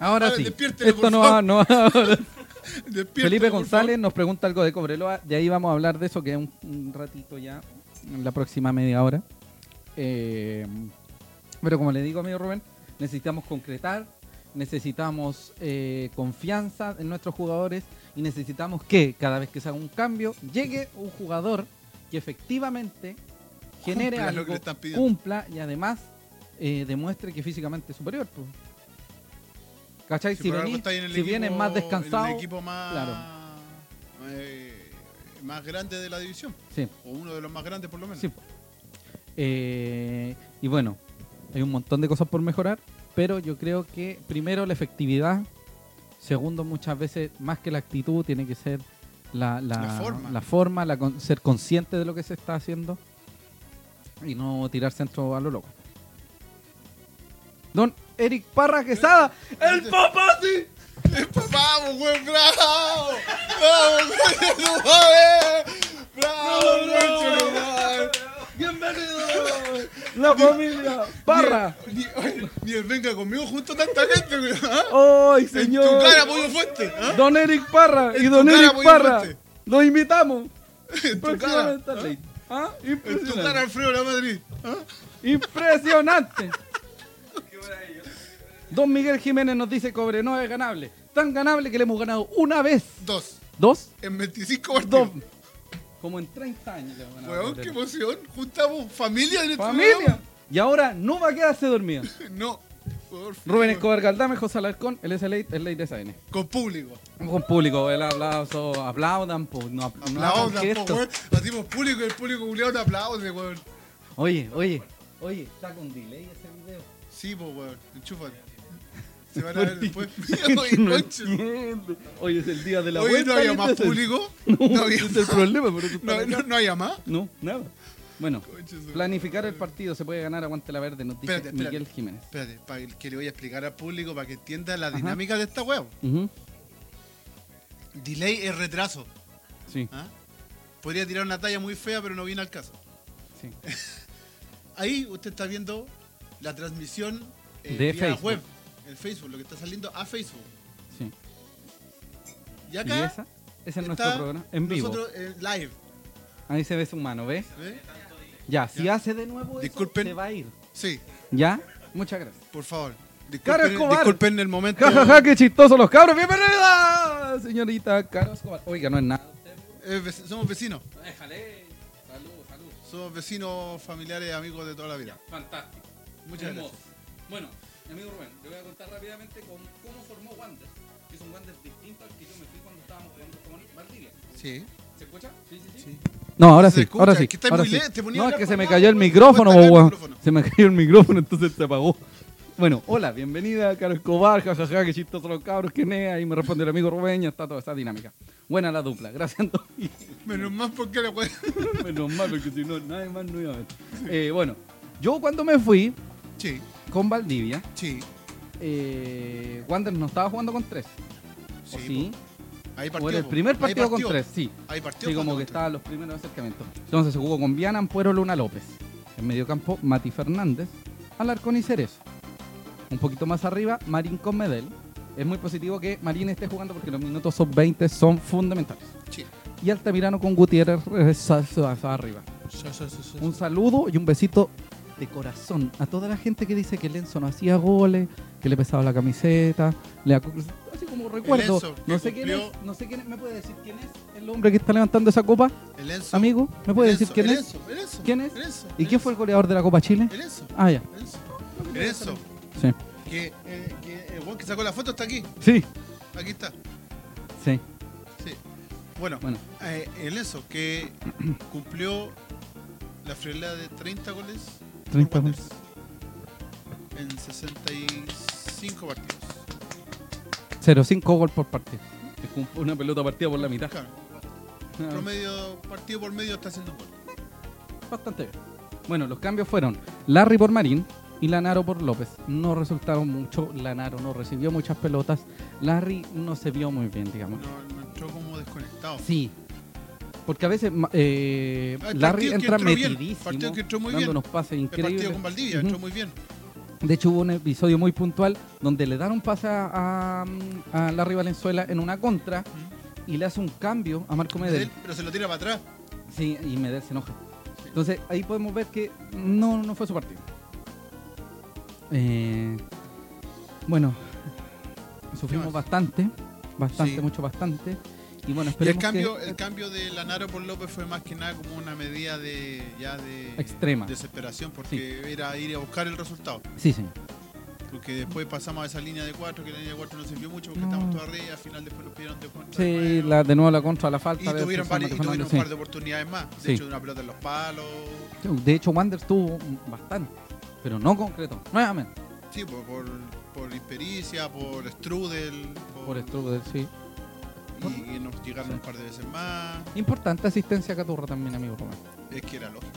Ahora, sí. Esto no va, no Felipe González nos pregunta algo de Cobreloa. De ahí vamos a hablar de eso, que es un, un ratito ya, en la próxima media hora. Eh, pero como le digo, amigo Rubén, necesitamos concretar, necesitamos eh, confianza en nuestros jugadores y necesitamos que cada vez que se haga un cambio, llegue un jugador que efectivamente genere Cumpla algo, cumpla y además eh, demuestre que físicamente es superior. pues. ¿Cachai? Si venís- si vienes más descansado, En el equipo más, claro. eh, más grande de la división. sí. O uno de los más grandes, por lo menos. Sí. Eh, y bueno, hay un montón de cosas por mejorar, pero yo creo que primero la efectividad, segundo muchas veces más que la actitud tiene que ser la, la, La forma. la forma, la con- ser consciente de lo que se está haciendo y no tirar centro a lo loco. Don Eric Parra Quesada, el papá sí. ¡Vamos, güey! ¡Bravo! ¡Vamos, güey! ¡No mames! ¡Bravo, ¡Bravo! Bienvenido, la familia Parra. Ni, ni- ni el venga conmigo junto tanta gente. ¿ah? ¡Ay, En señor! tu cara, pollo fuerte. ¿ah? Don Eric Parra y En Don cara, Eric Parra. fuerte. Lo invitamos. En tu cara. ¿Ah? En tu cara. Alfredo la Madrid. ¿ah? Impresionante. Don Miguel Jiménez nos dice Cobre no es ganable. Tan ganable que le hemos ganado una vez. Dos. ¿Dos? En 25 Dos. Como en 30 años. Weón, poner. qué emoción. Juntamos familia en este ¡Familia! Y ahora no va a quedarse programa. No. Rubén Escobar Galdame, José Alarcón, el SLA, el Ley de SN. Con público. Con público, el aplauso, aplaudan, pues, no, Aplaudan, po, gestos. weón. Hacemos público y el público culiado te aplaude, weón. Oye, oye, oye, está con delay ese video. Sí, pues, weón. Enchúfate. Se van a ver después. Hoy es el día de la vuelta. ¿no había más público? No, No había ese es el problema, No, había más. No, nada. Bueno, planificar el partido se puede ganar, aguante la verde, nos dice Espérate, espérate. Miguel Jiménez. Espérate, para que le voy a explicar al público para que entienda la dinámica de esta. Ujú, Delay es retraso. Sí, ¿ah? Podría tirar una talla muy fea, pero no viene al caso. sí. Ahí usted está viendo la transmisión eh, De vía Facebook. web, en Facebook, lo que está saliendo a Facebook. sí. Y ¿Y acá esa? Ese es nuestro programa, en vivo. nosotros eh, live. Ahí se ve su mano, ¿ves? ¿ve? Ya, si hace de nuevo eso, Disculpen. se va a ir. Sí, ¿Ya? Muchas gracias. por favor. Disculpen, Escobar. disculpen el momento. Ja, ja, ja, qué chistosos los cabros. ¡Bienvenida, señorita Caro Escobar! Oiga, no es nada. Eh, somos vecinos. Déjale. Salud, salud. Somos vecinos, familiares, amigos de toda la vida. Fantástico. Muchas Hermoso. gracias. Bueno, mi amigo Rubén, te voy a contar rápidamente cómo, cómo formó Wander. Que es un Wander distinto al que yo me fui cuando estábamos jugando con Valdivia. Sí, ¿Se escucha? Sí, sí, sí. No, ahora sí, escucha, ahora sí. que ahora muy sí. No, es que se me cayó el micrófono, weón. micrófono. Se me cayó el micrófono, entonces se apagó. Bueno, hola, bienvenida, Caro Escobar, jajaja, qué chistosos los cabros, que nea, y me responde el amigo Rubén, ya está toda esta dinámica. Buena la dupla, gracias Antonio. Menos mal porque la. Menos mal, porque si no, nadie más no iba a ver. Eh, bueno, yo cuando me fui Sí, con Valdivia, sí. eh, Wander no estaba jugando con tres. ¿O Sí, sí? Ahí O partió. era el primer partido con tres, sí. Ahí partió. Sí, como que estaban los primeros acercamientos. Entonces se jugó con Viana, Ampuero, Luna López. En medio campo, Mati Fernández, Alarcón y Cerezo. Un poquito más arriba, Marín con Medel. Es muy positivo que Marín esté jugando porque los minutos sub-20 son fundamentales. Sí. Y Altamirano con Gutiérrez eh, arriba. Sí, sí, sí, sí. Un saludo y un besito de corazón a toda la gente que dice que Lenzo no hacía goles, que le pesaba la camiseta, le así como recuerdo. Enzo, no sé quién es, cumplió- no sé quién es, ¿me puede decir quién es el hombre que está levantando esa copa? El Enzo. Amigo, ¿me puede El decir quién el es? El Enzo, ¿Quién es? ¿Y quién fue el goleador de la Copa Chile? El Enzo. Ah, ya. El Enzo. Sí. Que, eh, que el weón que sacó la foto está aquí. Sí. Aquí está. Sí. Sí. Bueno, Bueno, eh, el Enzo que cumplió la friolera de 30 goles. Por 30 Wanderers goles. En 65 partidos. 0-5 gol por partido. Es como una pelota partida por la mitad. Claro. Ah, Promedio, partido por medio está haciendo un gol. Bastante bien. Bueno, los cambios fueron Larry por Marín y Lanaro por López. No resultaron mucho. Lanaro no recibió muchas pelotas. Larry no se vio muy bien, digamos. No, no entró como desconectado. Sí. Porque a veces eh, Hay Larry entra bien, metidísimo, partidos que entró muy bien. pases El partido con Valdivia Ujú. entró muy bien. De hecho, hubo un episodio muy puntual donde le dan un pase a, Larry Valenzuela en una contra y le hace un cambio a Marco Medel. Medel, pero se lo tira para atrás. Sí, y Medel se enoja. Entonces ahí podemos ver que no, no fue su partido. Eh, bueno, sufrimos bastante, bastante, Sí. mucho, bastante. Y bueno, Y el cambio, que... el cambio de Lanaro por López fue más que nada como una medida de ya de Extrema. desesperación porque era ir a buscar el resultado. Sí, señor. Porque después pasamos a esa línea de cuatro, que la línea de cuatro no sirvió mucho porque No. estábamos todos arriba, al final después nos pidieron de contra. Sí, de la, de nuevo la contra, la falta. y de tuvieron, y Fernández, un par de oportunidades más. De Sí. hecho, una pelota en los palos. De hecho, Wander tuvo bastante, pero no concreto. Nuevamente, Sí, por, por, por impericia, por strudel. por Strudel, sí. Y, nos llegaron Sí. un par de veces más. Importante asistencia a Caturra también, amigo Román. Es que era lógico.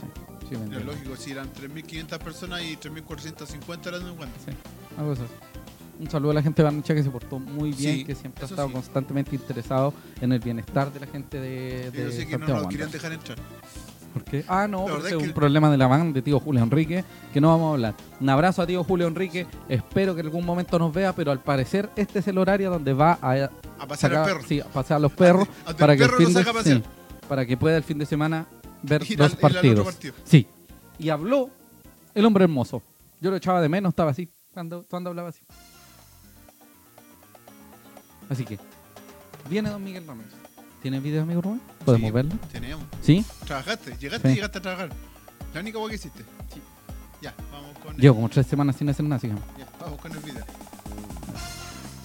Sí, sí, me Era lógico, si eran 3.500 personas y 3.450 eran de Wander. Sí, algo así. Un saludo a la gente de Barnechea que se portó muy bien, Sí, que siempre ha estado constantemente interesado en el bienestar de la gente de, de Yo sé que no nos querían dejar entrar. ¿Por qué? Ah, no, es es que- un problema de la van de tío Julio Enrique, que no vamos a hablar. Un abrazo a tío Julio Enrique, espero que en algún momento nos vea, pero al parecer este es el horario donde va a A pasear al sacar- perro. sí, a pasear a los perros para el que el fin de, saca sí, para que pueda el fin de semana ver Ir dos al- al partidos. partido. Sí. Y habló el hombre hermoso. Yo lo echaba de menos, estaba así. Cuando, cuando hablaba así. Así que, viene don Miguel Ramírez. ¿Tienes video, amigo Rubén? ¿Podemos Sí, verlo? Tenemos. ¿Sí? Trabajaste, llegaste Sí. y llegaste a trabajar. La única cosa que hiciste. Ya, vamos con Llevo como tres semanas sin hacer nada, que Ya, vamos con el video.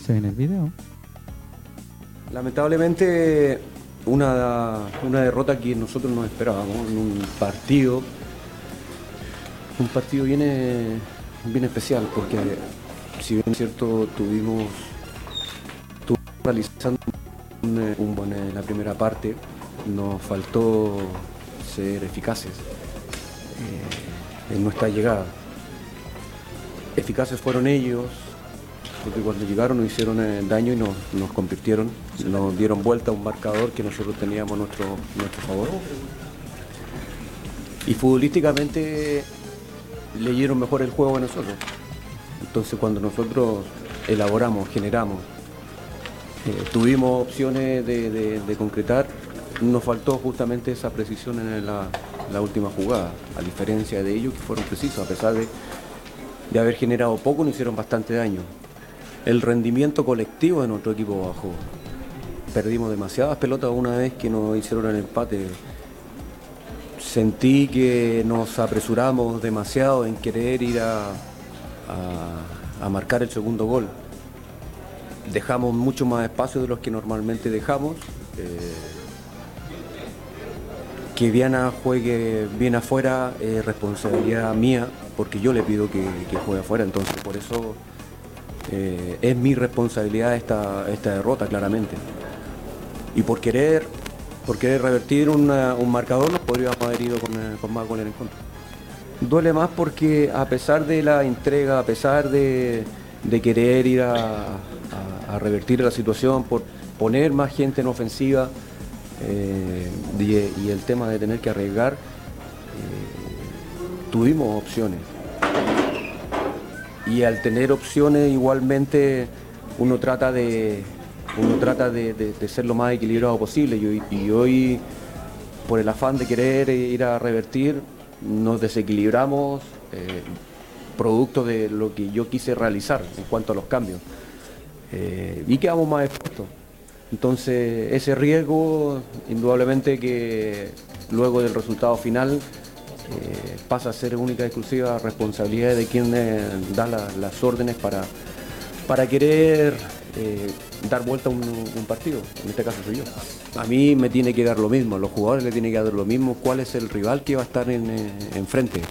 se ve en el video. Lamentablemente, una, una derrota que nosotros nos esperábamos en un partido, un partido bien, eh, bien especial, porque si bien es cierto, tuvimos, tuvimos realizando un, eh, un buen en la primera parte, nos faltó ser eficaces eh, en nuestra llegada. Eficaces fueron ellos, porque cuando llegaron nos hicieron eh, daño y nos, nos convirtieron, nos dieron vuelta a un marcador que nosotros teníamos a nuestro, nuestro favor. Y futbolísticamente leyeron mejor el juego que nosotros. Entonces cuando nosotros elaboramos, generamos, eh, tuvimos opciones de concretar, nos faltó justamente esa precisión en la, la última jugada, a diferencia de ellos que fueron precisos, a pesar de, de haber generado poco, nos hicieron bastante daño. El rendimiento colectivo de nuestro equipo bajó. Perdimos demasiadas pelotas una vez que nos hicieron el empate. Sentí que nos apresuramos demasiado en querer ir a, marcar el segundo gol. Dejamos mucho más espacio de los que normalmente dejamos. Eh, que Viana juegue bien afuera es responsabilidad mía, porque yo le pido que juegue afuera, entonces por eso eh, es mi responsabilidad esta, esta derrota, claramente. Y por querer, por querer revertir un marcador nos podríamos haber ido con, eh, con más goles en contra. Duele más porque a pesar de la entrega, a pesar de, querer ir a, revertir la situación, por poner más gente en ofensiva eh, y, el tema de tener que arriesgar, tuvimos opciones. Y al tener opciones igualmente uno trata de, uno trata de, ser lo más equilibrado posible y hoy por el afán de querer ir a revertir nos desequilibramos eh, producto de lo que yo quise realizar en cuanto a los cambios Eh, y quedamos más expuestos. Entonces ese riesgo indudablemente que luego del resultado final eh, pasa a ser única y exclusiva responsabilidad de quien eh, da la- las órdenes para, para querer eh, dar vuelta a un, partido. En este caso soy yo. A mí me tiene que dar lo mismo, a los jugadores le tiene que dar lo mismo cuál es el rival que va a estar en, eh, enfrente.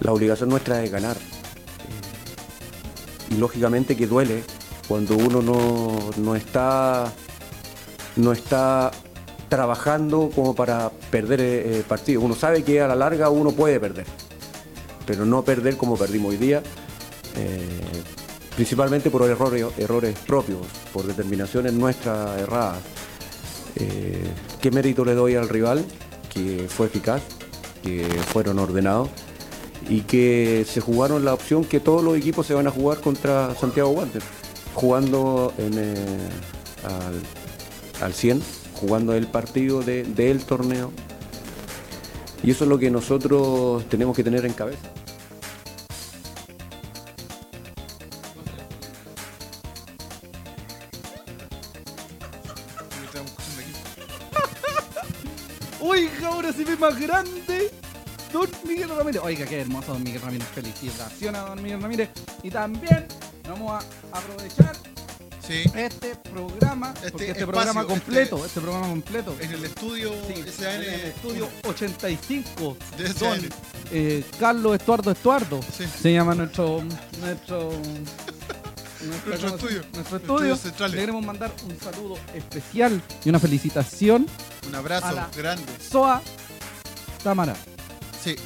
La obligación nuestra es ganar. Y lógicamente que duele cuando uno no, no está no está trabajando como para perder eh, partido. Uno sabe que a la larga uno puede perder, pero no perder como perdimos hoy día, eh, principalmente por errores, errores propios, por determinaciones nuestras erradas. Eh, ¿Qué mérito le doy al rival? Que fue eficaz, que fueron ordenados y que se jugaron la opción que todos los equipos se van a jugar contra Santiago Wander, jugando eh, al, al 100, jugando el partido de- del torneo. Y eso es lo que nosotros tenemos que tener en cabeza. Oiga, ahora se ve más grande. Don Miguel Ramírez. Oiga, qué hermoso Don Miguel Ramírez. Felicitaciones a Don Miguel Ramírez. Y también vamos a aprovechar Sí, este programa, Este este programa este- completo, este, programa completo. en el estudio Sí, SAN. en el estudio 85 De Don SAN. eh, Carlos Estuardo Estuardo Sí. se llama nuestro nuestro Nuestro ¿cómo se- estudio. nuestro Nuestro estudio estudio le queremos mandar un saludo especial y una felicitación Un abrazo a la- grande. Soa Tamara Sí,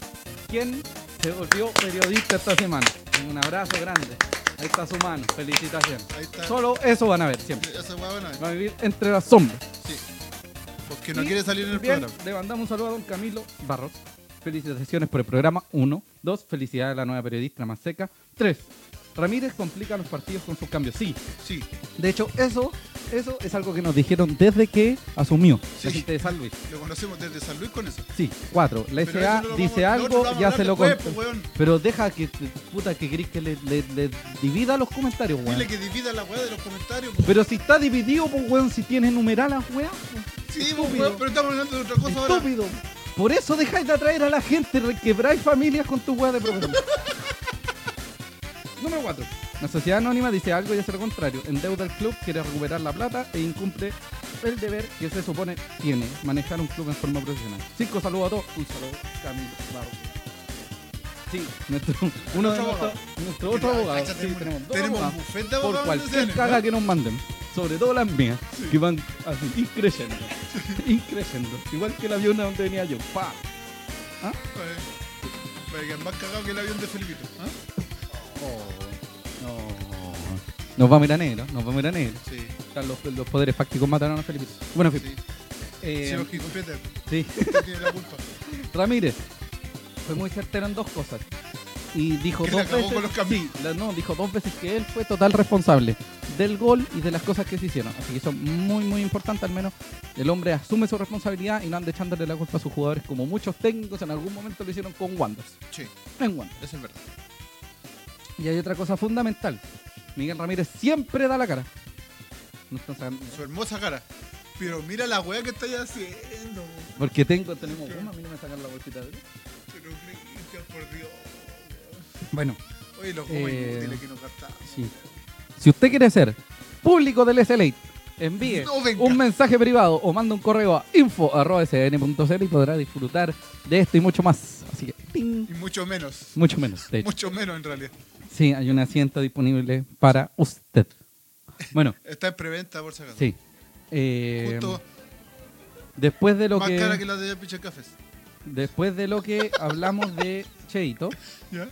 quien se volvió periodista esta semana un abrazo grande ahí está su mano felicitaciones ahí está. solo eso van a ver siempre Esa hueá buena. va a vivir entre las sombras Sí. Porque no Y quiere salir en el también programa. Le mandamos un saludo a don Camilo Barros. Felicitaciones por el programa 1. 2. Felicidades a la nueva periodista más seca. 3. Ramírez complica los partidos con sus cambios. Sí. Sí, De hecho, eso, eso es algo que nos dijeron desde que asumió la Sí. gente de San Luis. lo conocemos desde San Luis con eso. Sí. 4. La SA no dice vamos- algo, a ya se lo pues, weón. Pero deja que, puta, que querés que le, le- le divida los comentarios, weón. Dile que divida la weá de los comentarios. pues. Pero si está dividido, pues, weón, si tienes numeradas, weón. Sí, pues, Estúpido. weón, pero estamos hablando de otra cosa ahora. Estúpido. Por eso dejáis de atraer a la gente, requebráis familias con tu weá de programa. Número 4. La sociedad anónima dice algo y hace lo contrario. Endeuda el club, quiere recuperar la plata e incumple el deber que se supone tiene, manejar un club en forma profesional. Cinco saludos a todos. Un saludo, Camilo Barro. Sí, nuestro, uno de Otro nuestro, otro abogado. Sí, tenemos, dos tenemos abogados. de Por cualquier caga que nos manden. Sobre todo las mías, que van así, increciendo. increciendo. Igual que el avión a donde venía yo. ¡Pa! ¿Ah? Para que más cagado que el avión de Felipito. ¿ah? No. Nos vamos a ir a negro, nos vamos a ir a negro. Sí, Los, los poderes fácticos mataron a Felipe. Bueno, en fin. sí. Eh, Hit Peter, sí. usted tiene la culpa. Ramírez fue muy certero en dos cosas. Y dijo dos veces. sí, la- no, dijo dos veces que él fue total responsable del gol y de las cosas que se hicieron. Así que eso es muy, muy importante. Al menos el hombre asume su responsabilidad y no anda echándole la culpa a sus jugadores, como muchos técnicos en algún momento lo hicieron con Wanderers. Sí, En Wanderers. eso es verdad. Y hay otra cosa fundamental. Miguel Ramírez siempre da la cara. No están sacando- Su hermosa cara. Pero mira la weá que estáis haciendo. Porque tengo, tenemos uno, a mí no me sacan la bolsita de Pero Cristian, por Dios. Bueno, Oye, los Eh, inútiles que nos gastamos. sí. Si usted quiere ser público del SLA, envíe No un mensaje privado o manda un correo a info.sn.cl y podrá disfrutar de esto y mucho más. Así que, ¡ting! Y mucho menos. mucho menos. de hecho. Mucho menos en realidad. Sí, hay un asiento disponible para usted. Bueno, Está en preventa por si acaso. sí. Eh, Justo después de lo más que cara que la de Cafés. después de lo que hablamos de Cheito, ¿Ya?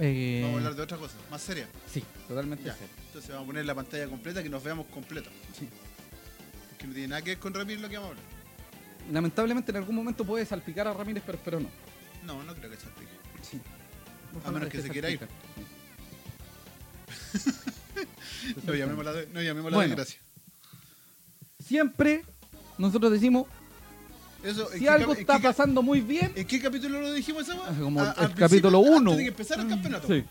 eh, Vamos a hablar de otra cosa, más seria. sí, totalmente Ya. serio. Entonces vamos a poner la pantalla completa que nos veamos completa. Sí. Que no tiene nada que ver con Ramírez lo que vamos a hablar. Lamentablemente en algún momento puede salpicar a Ramírez, pero espero no. No, no creo que se aplique. Sí. A menos que se quiera ir. No llamemos la, no llamemos la Bueno. desgracia. Siempre nosotros decimos, Eso, ¿en si algo está pasando muy bien, ¿En qué capítulo lo dijimos esa weá? como A- el, capítulo 1. Antes de que empezara el campeonato. Sí.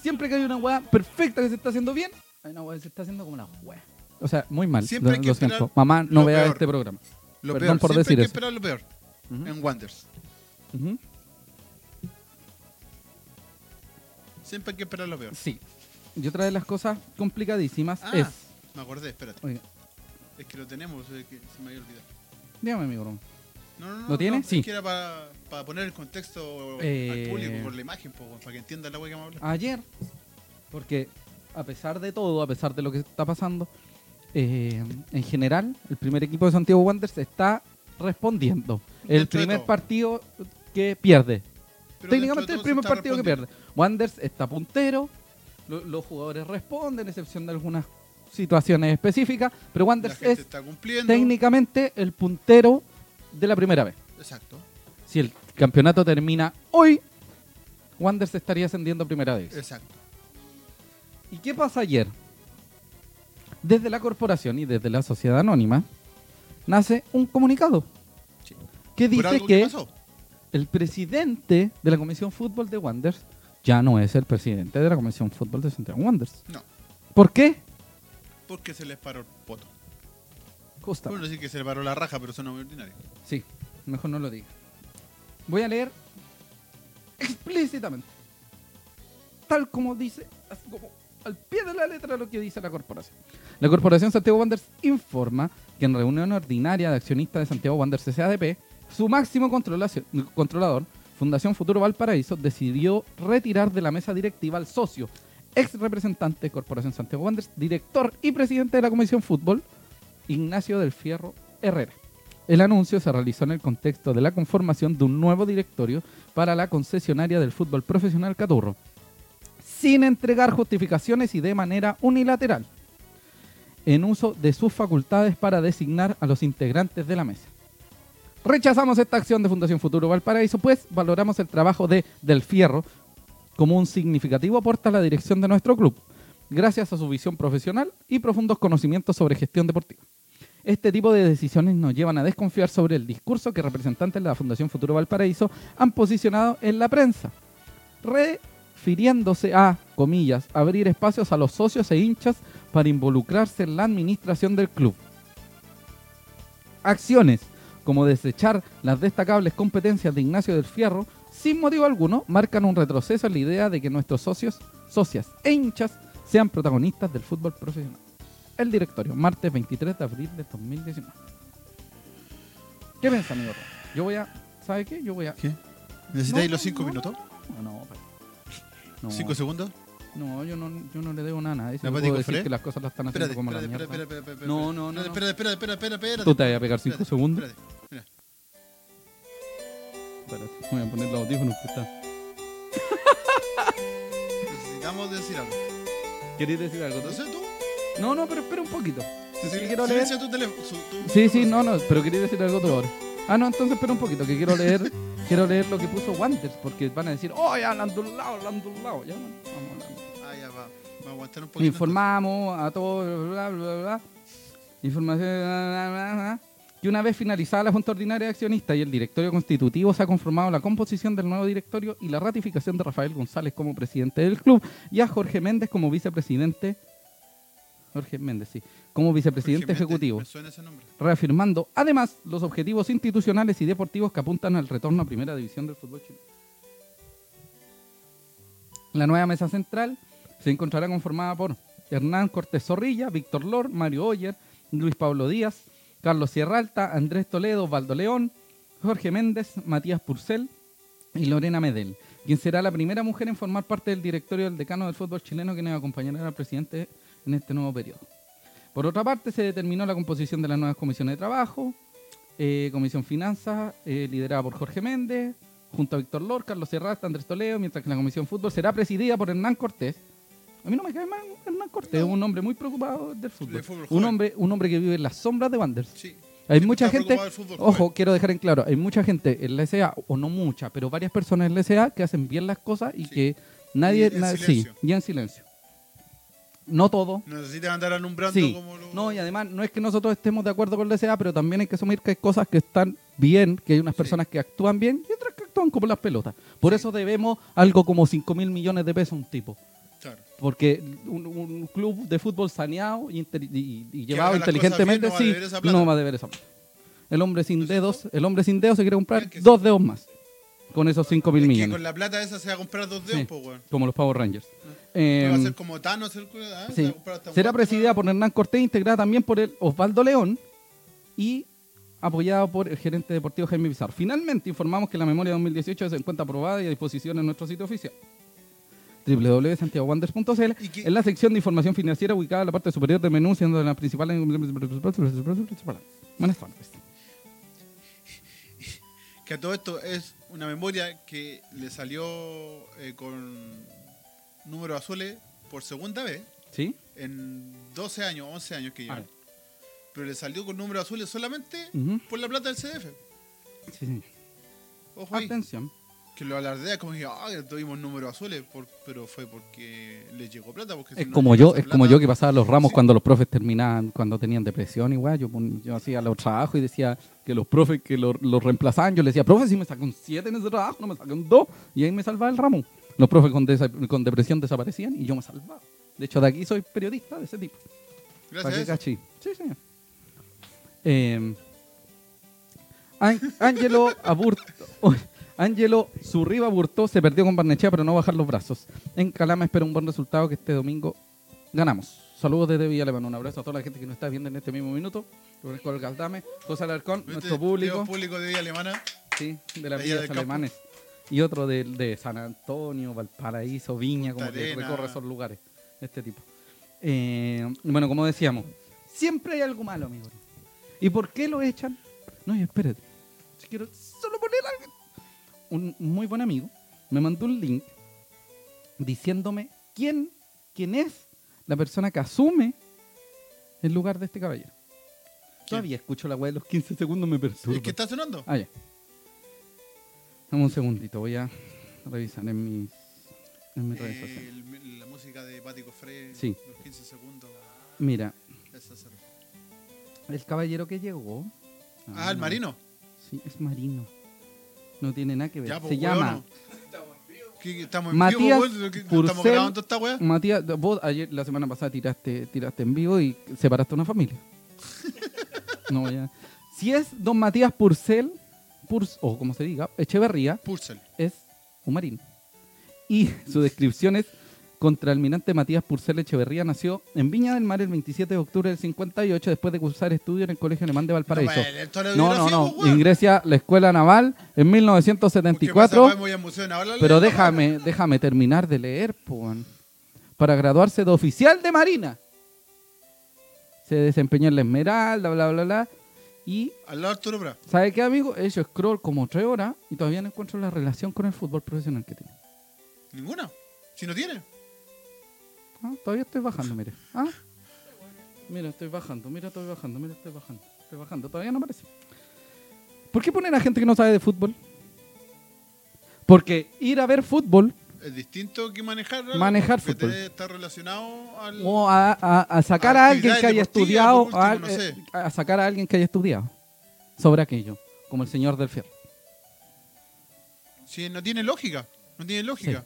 Siempre que hay una weá perfecta que se está haciendo bien, hay una weá que se está haciendo como una weá. O sea, muy mal. Siempre lo, hay que lo siento. Mamá, no vea peor. este programa. Lo Perdón peor, por siempre decir hay que eso. esperar lo peor. En Wonders. Ujú. Siempre hay que esperar lo peor. Sí. Y otra de las cosas complicadísimas Ah, es. me acordé, espérate. Oiga, Es que lo tenemos, es que se me había olvidado. dígame, amigo. Ron. No, no, no. ¿Lo tiene? no, es Sí. que era para, poner el contexto Eh, al público por la imagen, po, para que entiendan la weá que vamos a hablar. Ayer, porque a pesar de todo, a pesar de lo que está pasando, eh, en general, el primer equipo de Santiago Wanderers está respondiendo. El Dentro de primer partido que pierde. Pero Técnicamente de el primer partido que pierde. Wanderers está puntero, lo- los jugadores responden, excepción de algunas situaciones específicas, pero gente es técnicamente el puntero de la primera vez. Exacto. Si el campeonato termina hoy, Wanderers estaría ascendiendo a primera vez. Exacto. ¿Y qué pasa ayer? Desde la corporación y desde la sociedad anónima nace un comunicado Sí. que dice que. El presidente de la Comisión Fútbol de Wanderers ya no es el presidente de la Comisión Fútbol de Santiago Wanderers. No, ¿Por qué? porque se les paró el poto. Justa. Bueno, decir que se le paró la raja, pero suena muy ordinario. Sí, mejor no lo diga. Voy a leer explícitamente. Tal como dice, así como al pie de la letra lo que dice la corporación. La corporación Santiago Wanderers informa que en reunión ordinaria de accionistas de Santiago Wanderers SADP, su máximo controlador, Fundación Futuro Valparaíso, decidió retirar de la mesa directiva al socio, ex representante de Corporación Santiago Wanderers, director y presidente de la Comisión Fútbol, Ignacio del Fierro Herrera. El anuncio se realizó en el contexto de la conformación de un nuevo directorio para la concesionaria del fútbol profesional Caturro, sin entregar justificaciones y de manera unilateral, en uso de sus facultades para designar a los integrantes de la mesa. Rechazamos esta acción de Fundación Futuro Valparaíso, pues valoramos el trabajo de Del Fierro como un significativo aporte a la dirección de nuestro club, gracias a su visión profesional y profundos conocimientos sobre gestión deportiva. Este tipo de decisiones nos llevan a desconfiar sobre el discurso que representantes de la Fundación Futuro Valparaíso han posicionado en la prensa, refiriéndose a, comillas, abrir espacios a los socios e hinchas para involucrarse en la administración del club. acciones, como desechar las destacables competencias de Ignacio del Fierro, sin motivo alguno, marcan un retroceso en la idea de que nuestros socios, socias e hinchas sean protagonistas del fútbol profesional. El directorio, martes 23 de abril de 2019. ¿Qué piensa, amigo? Yo voy a. ¿Sabe qué? Yo voy a. ¿Qué? ¿Necesitáis No, los cinco no, minutos? No, no, ¿Cinco segundos? no, yo no, yo no le debo nada a nadie. Si ¿La no puedo decir que las cosas las están haciendo como la mierda. No, no, no, Espérate, espérate, espérate, espérate, espérate. Tú te vas a pegar cinco segundos. Espérate. Espérate, voy a poner los audífonos que está. Necesitamos decir algo. ¿Queréis decir algo? No sé tú. No, no, pero espera un poquito. Quiero leer. tu teléfono. su- tu- Sí, sí, no, no, pero quería decir algo tú ahora. Ah, no, entonces espera un poquito, que quiero leer, quiero leer lo que puso Wanderers, porque van a decir, oh, ya hablan de un lado, hablan de un lado. Ya, vamos hablando. Ah, ya va. Va a aguantar un poquito. Informamos a todos, bla, bla, bla, bla. Información, bla, bla, bla, bla. Y una vez finalizada la Junta Ordinaria de Accionistas y el directorio constitutivo, se ha conformado la composición del nuevo directorio y la ratificación de Rafael González como presidente del club y a Jorge Méndez como vicepresidente. Jorge Méndez, sí. Como vicepresidente Jorge ejecutivo suena ese nombre. reafirmando además los objetivos institucionales y deportivos que apuntan al retorno a primera división del fútbol chileno. La nueva mesa central se encontrará conformada por Hernán Cortés Zorrilla, Víctor Lor, Mario Oyer, Luis Pablo Díaz, Carlos Sierra Alta, Andrés Toledo, Valdo León, Jorge Méndez, Matías Purcell y Lorena Medel, quien será la primera mujer en formar parte del directorio del decano del fútbol chileno que nos acompañará al presidente en este nuevo periodo. Por otra parte, se determinó la composición de las nuevas comisiones de trabajo, eh, Comisión Finanzas, eh, liderada por Jorge Méndez, junto a Víctor Lor, Carlos Serrata, Andrés Toledo, mientras que la Comisión Fútbol será presidida por Hernán Cortés. A mí no me cae mal Hernán Cortés, es un hombre muy preocupado del fútbol. Fútbol un, hombre, un hombre que vive en las sombras de Wanderers. Sí. Hay Siempre mucha gente, fútbol ojo, joven. quiero dejar en claro, hay mucha gente en la SA, o no mucha, pero varias personas en la SA que hacen bien las cosas y Sí. que nadie, Y en na- sí, silencio. y en silencio. No todo, No necesitas andar alumbrando Sí. como lo... no, y además no es que nosotros estemos de acuerdo con la SA, pero también hay que asumir que hay cosas que están bien, que hay unas Sí. personas que actúan bien y otras que actúan como las pelotas. Por eso debemos algo como 5 mil millones de pesos a un tipo. Porque un, un club de fútbol saneado y, llevado inteligentemente bien, no va a sí, deber esa plata. no va a deber esa plata. El hombre sin ¿No es dedos, el hombre sin dedos se quiere comprar dos dedos más con esos 5 mil Es que millones, con la plata esa se va a comprar dos dedos, Sí. pues, weón. como los Power Rangers. va a ser como Thanos el culo, se va Sí. a comprar hasta un Será presidida por Hernán Cortés, integrada también por el Osvaldo León y apoyada por el gerente deportivo Jaime Pizarro. Finalmente informamos que la memoria 2018 se encuentra aprobada y a disposición en nuestro sitio oficial www.santiagowanderers.cl ¿Y qué- en la sección de información financiera ubicada en la parte superior del menú siendo de las principales buenas tardes Que a todo esto es una memoria que le salió eh, con números azules por segunda vez ¿sí? en 12 años, 11 años que Ah, llevan. Pero le salió con números azules solamente ujú. por la plata del CDF. sí, sí. Ojo ahí. Que lo alardea como que ah, tuvimos números azules, por- pero fue porque les llegó plata. Porque es como yo es como yo que pasaba los ramos Sí. cuando los profes terminaban cuando tenían depresión igual yo yo hacía los trabajos y decía que los profes que los, los reemplazaban yo les decía profe si me un 7 en ese trabajo no me un 2 y ahí me salvaba el ramo los profes con, con depresión desaparecían y yo me salvaba de hecho de aquí soy periodista de ese tipo Gracias ¿Para a eso. Sí, señor. Eh, Ángelo Aburto. Ángelo Zurriba Burtó se perdió con Barnechea, pero no bajar los brazos. En Calama espera un buen resultado que este domingo ganamos. Saludos desde Villa Alemana. Un abrazo a toda la gente que nos está viendo en este mismo minuto. Lorenzo José Alarcón, nuestro público. Público de Villa Alemana. Sí, de las villas alemanes. Y otro de, de San Antonio, Valparaíso, Viña, como que recorre esos lugares. Este tipo. Eh, bueno, como decíamos, siempre hay algo malo, amigo. ¿Y por qué lo echan? No, espérate. Si quiero solo poner algo. Un muy buen amigo me mandó un link diciéndome quién, quién es la persona que asume el lugar de este caballero. Todavía escucho la weá de los 15 segundos, me perturba. ¿Es que está sonando? Ah, ya. Dame un segundito, voy a revisar en mis, en mis redes Eh, sociales. el- la música de Pático Fre, Sí. los 15 segundos. Mira, el caballero que llegó. Ah, el no, marino. Sí, es marino. No tiene nada que ver. Ya, pues, Se llama hueono. ¿Qué- Estamos en Matías vivo, weón? ¿Qué- ¿Estamos Purcell. grabando esta weá? Matías. Vos ayer, la semana pasada, tiraste, tiraste en vivo y separaste una familia. no, ya. Si es don Matías Purcell, Purs- o como se diga, Echeverría, Purcell. es un marino. Y su descripción es Contraalmirante Matías Purcell Echeverría nació en Viña del Mar el 27 de octubre del 58 después de cursar estudios en el Colegio Alemán de Valparaíso. No, no, no. Ingresa a la Escuela Naval en 1974. Pero déjame, déjame terminar de leer, weón. Para graduarse de oficial de Marina. Se desempeñó en la Esmeralda, bla, bla, bla. Y, Al lado de Arturo Prat. ¿sabe qué, amigo? Hecho scroll como tres horas y todavía no encuentro la relación con el fútbol profesional que tiene. Ninguna. Si no tiene. Ah, todavía estoy bajando, mire. Ah. Mira, estoy bajando, mira, estoy bajando, mira, estoy bajando. Estoy bajando, todavía no aparece. ¿Por qué poner a gente que no sabe de fútbol? Porque ir a ver fútbol Es distinto que manejar. Manejar porque fútbol. Está relacionado al. o a, a- a sacar a alguien que haya estudiado, por último, a, no eh, sé. a sacar a alguien que haya estudiado sobre aquello, como el señor del fierro. Sí, no tiene lógica. No tiene lógica.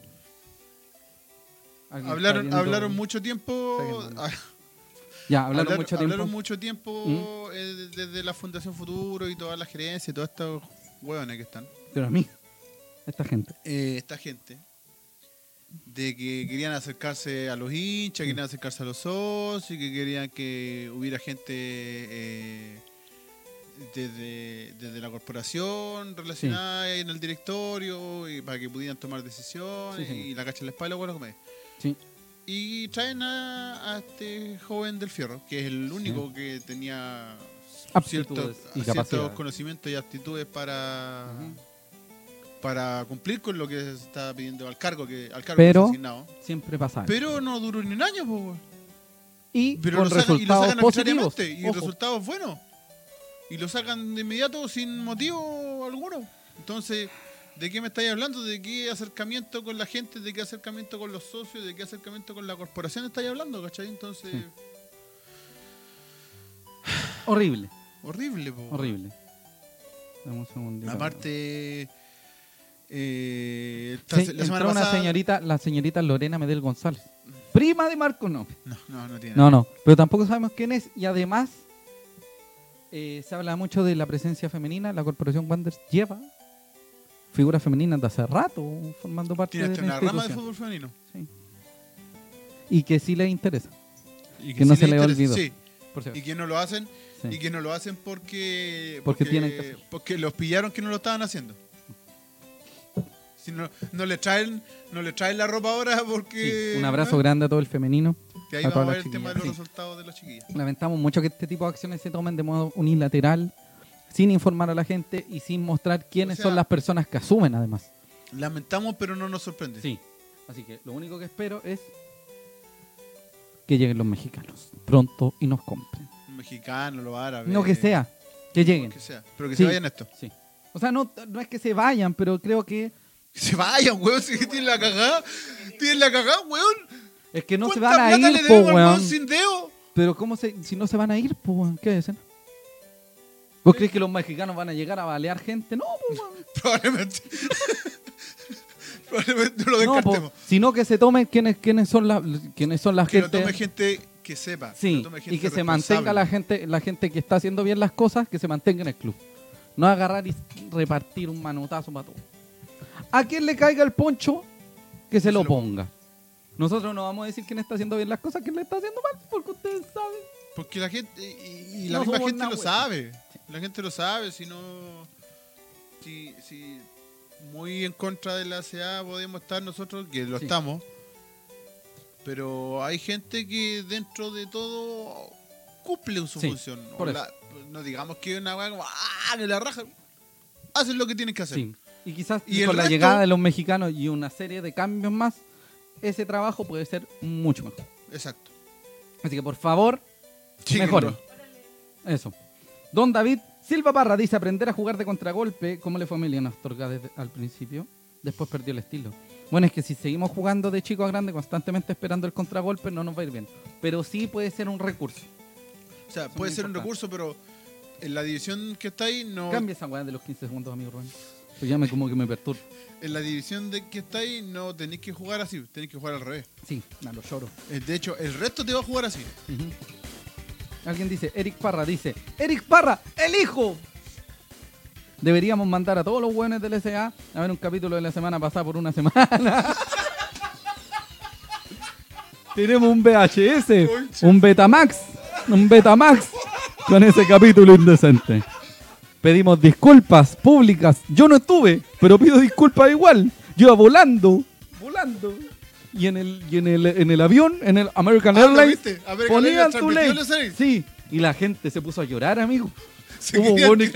Hablaron, viendo- hablaron mucho tiempo. Ah, Ya, hablaron mucho tiempo. ¿Mm? hablaron mucho tiempo eh, desde la Fundación Futuro y toda la gerencia y todos estos hueones que están. Pero a mí, esta gente. eh, esta gente de que querían acercarse a los hinchas, querían acercarse a los socios, que querían que hubiera gente eh, desde, desde la corporación relacionada en el directorio y para que pudieran tomar decisiones Sí, y la cacha en la espalda, bueno, comer. Sí. Y traen a, a este joven del fierro, que es el único que tenía ciertos, conocimientos y aptitudes para, para cumplir con lo que se está pidiendo al cargo que al cargo Pero- asignado. Siempre pasa. Pero no duró ni un año, po, y pero con lo sacan, y lo resultados sacan positivos. y Ojo. resultados buenos. Y lo sacan de inmediato sin motivo alguno. Entonces, ¿de qué me estáis hablando? ¿De qué acercamiento con la gente? ¿De qué acercamiento con los socios? ¿De qué acercamiento con la corporación estáis hablando? ¿Cachai? Entonces, Sí. Horrible, horrible, po. horrible. Dame un segundito. Aparte, eh, Sí, la semana una señorita, la señorita Lorena Medel González. Prima de Marco, no. No, no, no tiene. No, no. Pero tampoco sabemos quién es. Y además, eh, se habla mucho de la presencia femenina. La Corporación Wanderers lleva figuras femeninas de hace rato formando parte de la una rama de fútbol femenino. Y que sí les interesa. Y Que no sí se le le interesa, olvidó. Sí, y que no lo hacen Sí. y que no lo hacen porque Porque tienen que porque los pillaron que no lo estaban haciendo si no, no le traen no le traen la ropa ahora porque Un abrazo ¿no? grande a todo el femenino. que ahí a vamos todas a las ver el tema de chiquillas, los resultados de los chiquillos Lamentamos mucho que este tipo de acciones se tomen de modo unilateral, sin informar a la gente y sin mostrar quiénes sea- son las personas que asumen, además. lamentamos pero no nos sorprende Sí. Así que lo único que espero es que lleguen los mexicanos pronto y nos compren. Los mexicanos los árabes No que sea, que lleguen. que sea pero que Sí. se vayan esto Sí. O sea, no, no es que se vayan, pero creo que que se vayan weón si tienen la cagada tienen la cagada weón es que no se ¿Cuánta van a ir, po, weón sin dedo Pero cómo se, si no se van a ir, po, weón, ¿qué dicen? ¿Vos crees que los mexicanos van a llegar a balear gente? No, weón. probablemente probablemente no lo No, descartemos po, sino que se tomen quiénes, quiénes son las quiénes son las que lo gente tome gente que sepa. Sí, lo gente y que se mantenga la gente, la gente que está haciendo bien las cosas, que se mantenga en el club. No agarrar y repartir un manotazo para todo. A quien le caiga el poncho, que se lo lo ponga. Nosotros no vamos a decir quién está haciendo bien las cosas, quién le está haciendo mal, porque ustedes saben. Porque la gente, y, y la No misma gente lo sabe. La gente lo sabe, si no. Si, si muy en contra de la CA podemos estar nosotros, que lo Sí. estamos. Pero hay gente que dentro de todo cumple su Sí, función. La- no digamos que una weá como, ¡ah! que la raja. Hacen lo que tienen que hacer. Sí. Y quizás Y con la resto- llegada de los mexicanos y una serie de cambios más, ese trabajo puede ser mucho mejor. Exacto. Así que por favor, Chíquenlo. Mejoren. Eso. Don David Silva Parra dice aprender a jugar de contragolpe. ¿Cómo le fue a Emiliano Astorga desde al principio? Después perdió el estilo. Bueno, es que si seguimos jugando de chico a grande constantemente esperando el contragolpe, no nos va a ir bien. Pero sí puede ser un recurso. O sea, Eso puede ser un recurso, pero en la división que está ahí no. Cambia esa weá de los 15 segundos, amigo Rubén. Pues ya me como que me perturba. En la división de que está ahí no tenéis que jugar así, tenéis que jugar al revés. Sí, me lo lloro. Eh, De hecho, el resto te va a jugar así. Ujú. Alguien dice, Eric Parra dice, Eric Parra, el hijo. Deberíamos mandar a todos los buenos del SA a ver un capítulo de la semana pasada por una semana. Tenemos un VHS, un Betamax, un Betamax con ese capítulo indecente. Pedimos disculpas públicas. Yo no estuve, pero pido disculpas igual. Yo iba volando, volando. Y en el, y en el, en el avión, en el American Ah, ¿lo Airlines? American ponían tu ley. Sí, y la gente se puso a llorar, amigo. Se Hubo buenos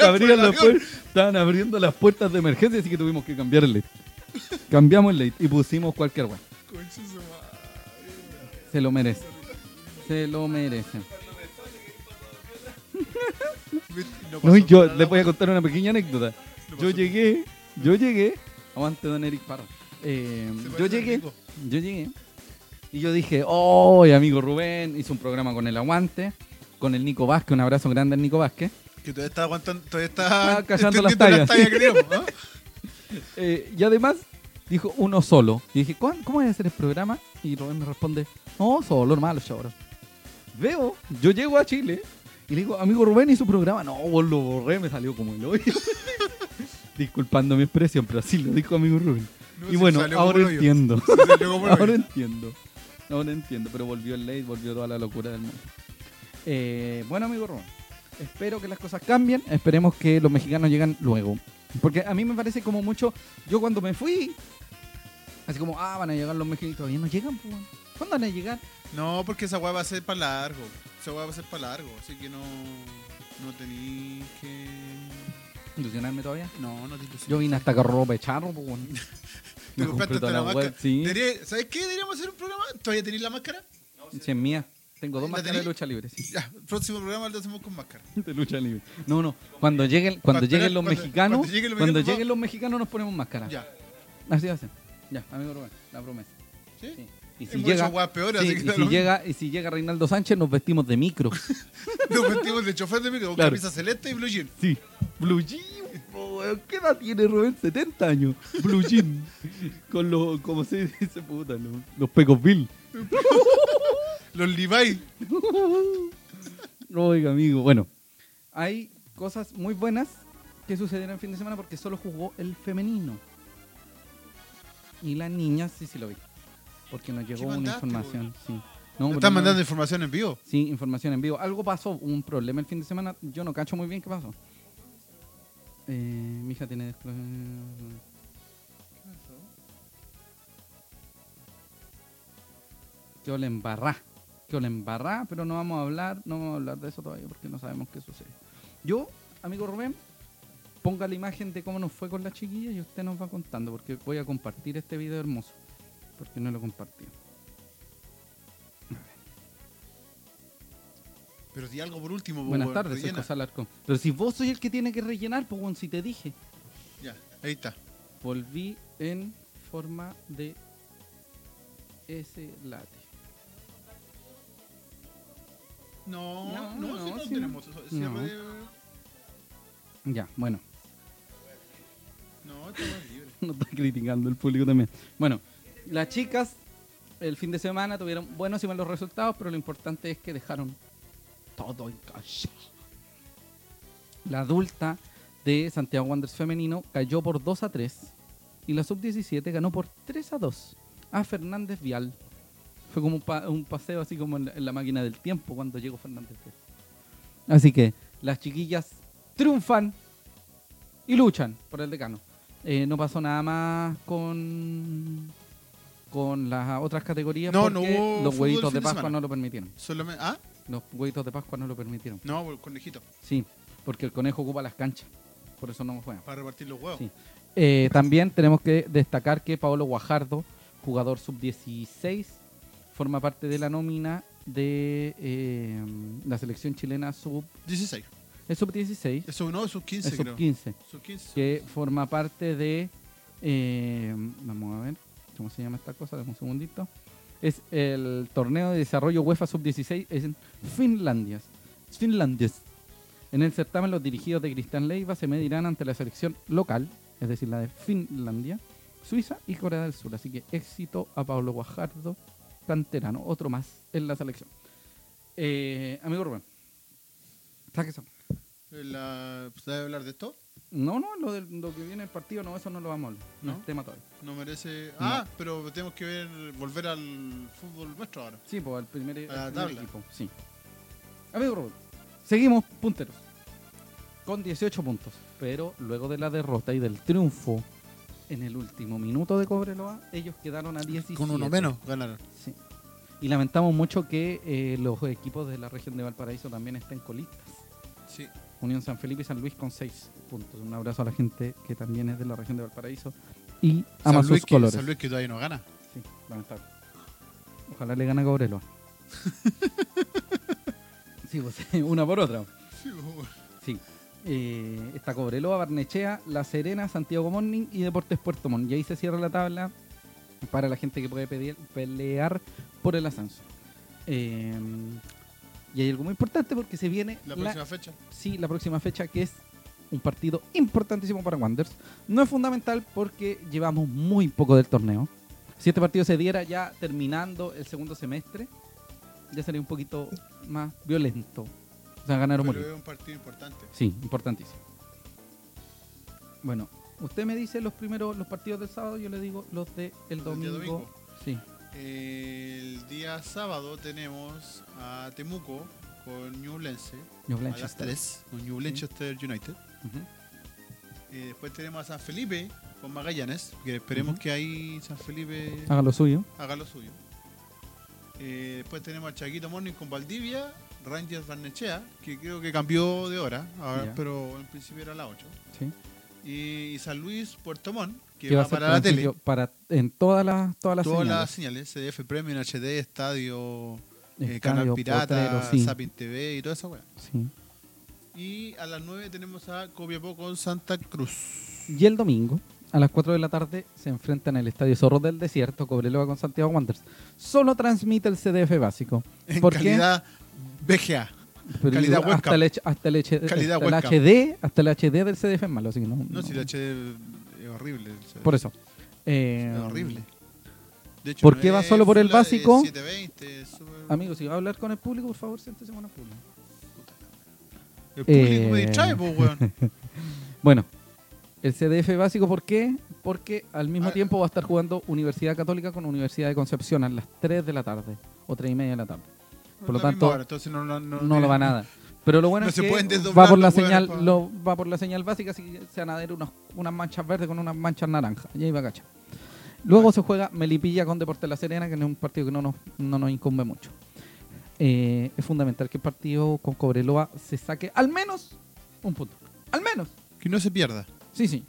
estaban abriendo las puertas de emergencia, así que tuvimos que cambiar el ley. Cambiamos el ley y pusimos cualquier madre. Se lo merece. Se lo merece. No No, yo les voy a weón. contar una pequeña anécdota. No Yo llegué, yo llegué, aguante don Eric Parra. Eh, yo llegué, yo llegué y yo dije, oh, amigo Rubén, hizo un programa con el aguante, con el Nico Vázquez, un abrazo grande al Nico Vázquez. Que todavía está aguantando, todavía está Está callando las tallas. Eh, y además dijo uno solo. Y dije, ¿cómo, cómo voy a hacer el programa? Y Rubén me responde, no, solo, hermano, choro. Veo, yo llego a Chile y le digo, amigo Rubén, ¿y su programa? No, vos lo borré, me salió como el hoyo. Disculpando mi expresión, pero así lo dijo amigo Rubén. No, y bueno, ahora entiendo. Ahora entiendo. Ahora entiendo, pero volvió el ley, volvió toda la locura del mundo. Eh, bueno, amigo Rubén, espero que las cosas cambien, esperemos que los mexicanos lleguen luego. Porque a mí me parece como mucho, yo cuando me fui, así como, ah, van a llegar los mexicanos, todavía no llegan, pues. ¿cuándo van a llegar? No, porque esa weá va a ser para largo. Esa weá va a ser para largo. Así que no. No tenéis que. ¿Ilusionarme todavía? No, no te ilusiones. Yo vine hasta carropa de charro, pues. Te compraste hasta la la máscara. sí. Debería- ¿Sabes qué? Deberíamos hacer un programa. ¿Todavía tenéis la máscara? Sí, es mía. Tengo dos ¿La máscaras de lucha libre, sí. Ya, próximo programa lo hacemos con máscara. De lucha libre. No, no. Cuando lleguen, cuando Cuando- lleguen los cuando- mexicanos, cuando lleguen los cuando mexicanos, lleguen los mexicanos nos ponemos máscara. Ya. Así hacen. Ya, amigo Rubén, la promesa. ¿Sí? Sí. Y si llega, sí, así que y si llega, y si llega Reinaldo Sánchez, nos vestimos de micro. Nos metimos de chofer de micro con Claro. camisa celeste y blue jean. Sí. Blue Jean, po, weón. ¿Qué edad tiene Rubén? 70 años. Blue Jean. Con los, ¿cómo se dice, puta? Los, los Pecos Bill. Los Levi. Oiga, amigo. Bueno, hay cosas muy buenas que sucedieron el fin de semana porque solo jugó el femenino. Y las niñas sí, sí lo vi. Porque nos llegó una mandaste, información. Sí. No, están no- mandando información en vivo. Sí, información en vivo. Algo pasó, un problema el fin de semana. Yo no cacho muy bien qué pasó. Eh, mi hija tiene desclo- Que le embarrá. Que le embarrá, pero no vamos a hablar, no vamos a hablar de eso todavía porque no sabemos qué sucede. Yo, amigo Rubén, ponga la imagen de cómo nos fue con la chiquilla y usted nos va contando porque voy a compartir este video hermoso. Porque no lo compartí. Pero di algo por último. po, Buenas tardes, soy. José Alarcón. Pero si vos soy el que tiene que rellenar, pues bueno, si te dije. Ya, ahí está. Volví en forma de S late. No, No, no, no, si tenemos. si no. re- Ya, bueno. No, estamos libres. No está criticando el público también. Bueno, las chicas el fin de semana tuvieron buenos y malos resultados, pero lo importante es que dejaron todo en casa. La adulta de Santiago Wanderers femenino cayó por 2 a 3 y la sub-17 ganó por 3 a 2 a Fernández Vial. Fue como un, pa- un paseo así como en la, en la máquina del tiempo cuando llegó Fernández Vial. Así que las chiquillas triunfan y luchan por el decano. Eh, no pasó nada más con con las otras categorías No, porque no los huevitos de de Pascua semana. no lo permitieron. Solamente. ¿Ah? Los huevitos de Pascua no lo permitieron. No, por- conejito. Sí, porque el conejo ocupa las canchas. Por eso no juega. Para repartir los huevos. Sí. Eh, también tenemos que destacar que Paolo Guajardo, jugador sub-16, forma parte de la nómina de eh, la selección chilena sub16. es sub-16, Eso no, esos 15, es creo. sub-15, Sub 15. que forma parte de eh, vamos a ver cómo se llama esta cosa, dame un segundito. Es el torneo de desarrollo UEFA sub-16 en Finlandia. Finlandias. En el certamen, los dirigidos de Cristian Leiva se medirán ante la selección local, es decir, la de Finlandia, Suiza y Corea del Sur. Así que éxito a Pablo Guajardo, canterano, otro más en la selección. Eh, amigo Rubén, Saque esa. La, ¿Sabes hablar de esto? No, no, lo, de, lo que viene el partido, no, eso no lo vamos a hablar. No, ¿No? es tema todavía. No merece. Ah, pero tenemos que ver, volver al fútbol nuestro ahora. Sí, pues al primer, A la al primer tabla. equipo. Sí. Amigo Robert, seguimos punteros. Con 18 puntos. Pero luego de la derrota y del triunfo en el último minuto de Cobreloa, ellos quedaron a 17. Con uno menos ganaron. Sí. Y lamentamos mucho que eh, los equipos de la región de Valparaíso también estén colistas. Sí. Unión San Felipe y San Luis con 6 puntos. Un abrazo a la gente que también es de la región de Valparaíso y ama San Luis, sus que, colores. San Luis que todavía no gana. Sí, lamentable. Ojalá le gane a Cobreloa. sí, pues una por otra. Sí. Eh, está Cobreloa, Barnechea, La Serena, Santiago Morning y Deportes Puerto Montt. Y ahí se cierra la tabla para la gente que puede pedir- pelear por el ascenso. Eh, y hay algo muy importante porque se viene La la- próxima fecha. sí, la próxima fecha que es un partido importantísimo para Wanderers. No es fundamental porque llevamos muy poco del torneo. Si este partido se diera ya terminando el segundo semestre, ya sería un poquito más violento. O sea, ganar o morir. es un partido importante. Sí, importantísimo. Bueno, usted me dice los primeros, los partidos del sábado, yo le digo los del día domingo. domingo. Sí, El día sábado tenemos a Temuco con Newlense New a las Blanchester. 3 con New United. Eh, después tenemos a San Felipe con Magallanes, que esperemos que ahí San Felipe Haga lo suyo. haga lo suyo. Eh, después tenemos a Chaquito Morning con Valdivia, Rangers Barnechea, que creo que cambió de hora, ahora, Ya. pero en principio era a las 8. Sí. Y, y San Luis Puerto Montt, que Que va, va a ser para la tele. para en todas las todas las Todas señales. las señales, CDF Premium, HD, Estadio, eh, Estadio, Canal Pirata, Potrero, sí. Sapin TV y toda esa weá. Sí. Y a las 9 tenemos a Copiapó con Santa Cruz. Y el domingo, a las 4 de la tarde, se enfrentan en el Estadio Zorro del Desierto, Cobreloa con Santiago Wanderers. Solo transmite el CDF básico. En calidad. Pero calidad hasta el, hasta el, Calidad hasta el. HD, hasta el HD del CDF es malo, así que no. No, no. si el HD horrible. CD. Por eso. Eh, Es horrible. De hecho, ¿Por no qué va solo por el básico? 720, es súper- Amigos, si va a hablar con el público, por favor, siéntese con el público. El público me Eh. distrae, pues, weón. Bueno, el CDF básico, ¿por qué? Porque al mismo Ah. tiempo va a estar jugando Universidad Católica con Universidad de Concepción a las 3 de la tarde o 3 y media de la tarde. Por lo misma tanto, entonces no, no, no, no lo va nada. Pero lo bueno No es que va por la señal, lo, va por la señal básica, así que se van a ver unos- unas manchas verdes con unas manchas naranjas. Y ahí va a cachar. Luego se juega Melipilla con Deportes La Serena, que es un partido que no nos, no nos incumbe mucho. Eh, es fundamental que el partido con Cobreloa se saque al menos un punto. Al menos. Que no se pierda. Sí, sí.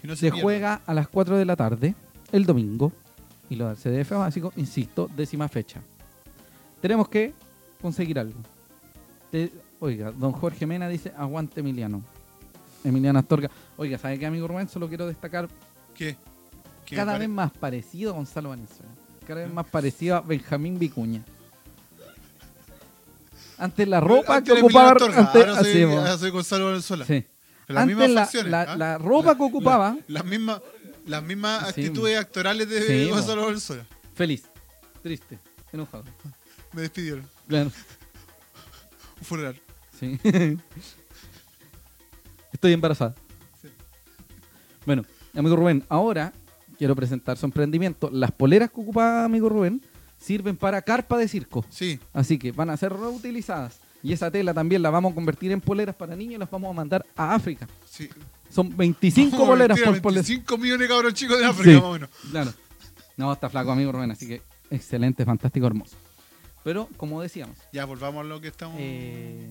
Que no se, Se juega a las 4 de la tarde, el domingo, y lo del CDF básico, insisto, décima fecha. Tenemos que conseguir algo. Te- oiga, don Jorge Mena dice, aguante Emiliano. Emiliano Astorga. Oiga, ¿sabe qué, amigo Rubén? Solo quiero destacar ¿Qué? ¿Qué cada vez más parecido a Gonzalo Valenzuela. Cada vez más parecido a Benjamín Vicuña. Antes la ropa Antes que ocupaba... Astorga, antes- ahora soy, así, mo. ahora soy Gonzalo Valenzuela. Sí. Las Antes mismas la, facciones. la- ¿ah? la ropa que ocupaba... Las mismas, las mismas Sí. actitudes actorales de Sí. Gonzalo Valenzuela. Feliz, triste, enojado. Me despidieron. Claro, funeral. sí. Estoy embarazada. Sí. Bueno, amigo Rubén, ahora quiero presentar su emprendimiento. Las poleras que ocupaba amigo Rubén sirven para carpa de circo. Sí. Así que van a ser reutilizadas. Y esa tela también la vamos a convertir en poleras para niños y las vamos a mandar a África. sí. Son 25 Vamos a poleras vestir a por polera. 25 millones de cabros chicos de África, Sí. más o menos. Claro. No, está flaco, amigo Rubén, así que excelente, fantástico, hermoso. Pero, como decíamos, Ya, volvamos a lo que estamos. eh,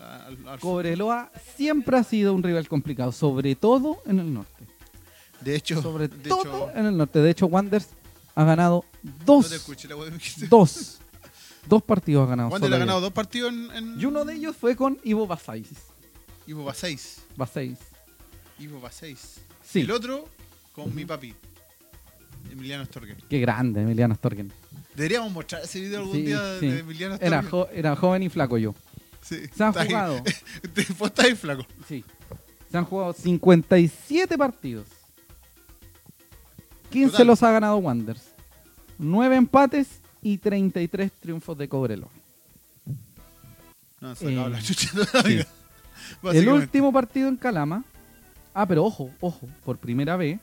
al- al- al- Cobreloa siempre ha sido un rival complicado, sobre todo en el norte. de hecho, Sobre de todo hecho, en el norte. De hecho, Wanders ha ganado no dos, te escuché dos, dos partidos ha ganado. Wander ha ganado dos partidos en. en Y uno de ellos fue con Ivo Basais. Ivo 6. Basais. Ivo 6. Sí, El otro con mi papi, Emiliano Storger. qué grande, Emiliano Storgen. Deberíamos mostrar ese video algún Sí, día sí. de Emiliano Era, jo- era joven y flaco yo. Sí, Se han está jugado. Vos estás ahí, flaco. Sí. Se han jugado 57 partidos. 15 Total. los ha ganado Wanderers. 9 empates y 33 triunfos de Cobreloa. No sacado Eh, la chucha todavía. El Básicamente. último partido en Calama. Ah, pero ojo, ojo, por primera vez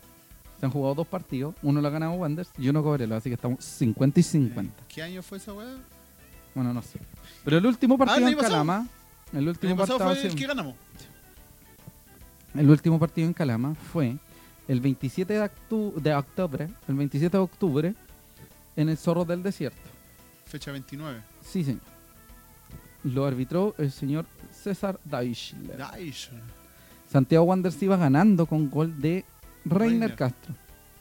se han jugado dos partidos. Uno lo ha ganado Wanderers y uno Cobreloa, así que estamos 50 y 50. ¿Qué año fue esa weá? Bueno, no sé. Pero el último partido el en. Calama. El último, pasado partido, fue el que ganamos. el último partido en Calama fue el 27 de, de octubre. El 27 de octubre en el Zorro del Desierto. Fecha 29. Sí, señor. Lo arbitró el señor César Deichler. Nice. Santiago Wanderers iba ganando con gol de Reiner. Castro.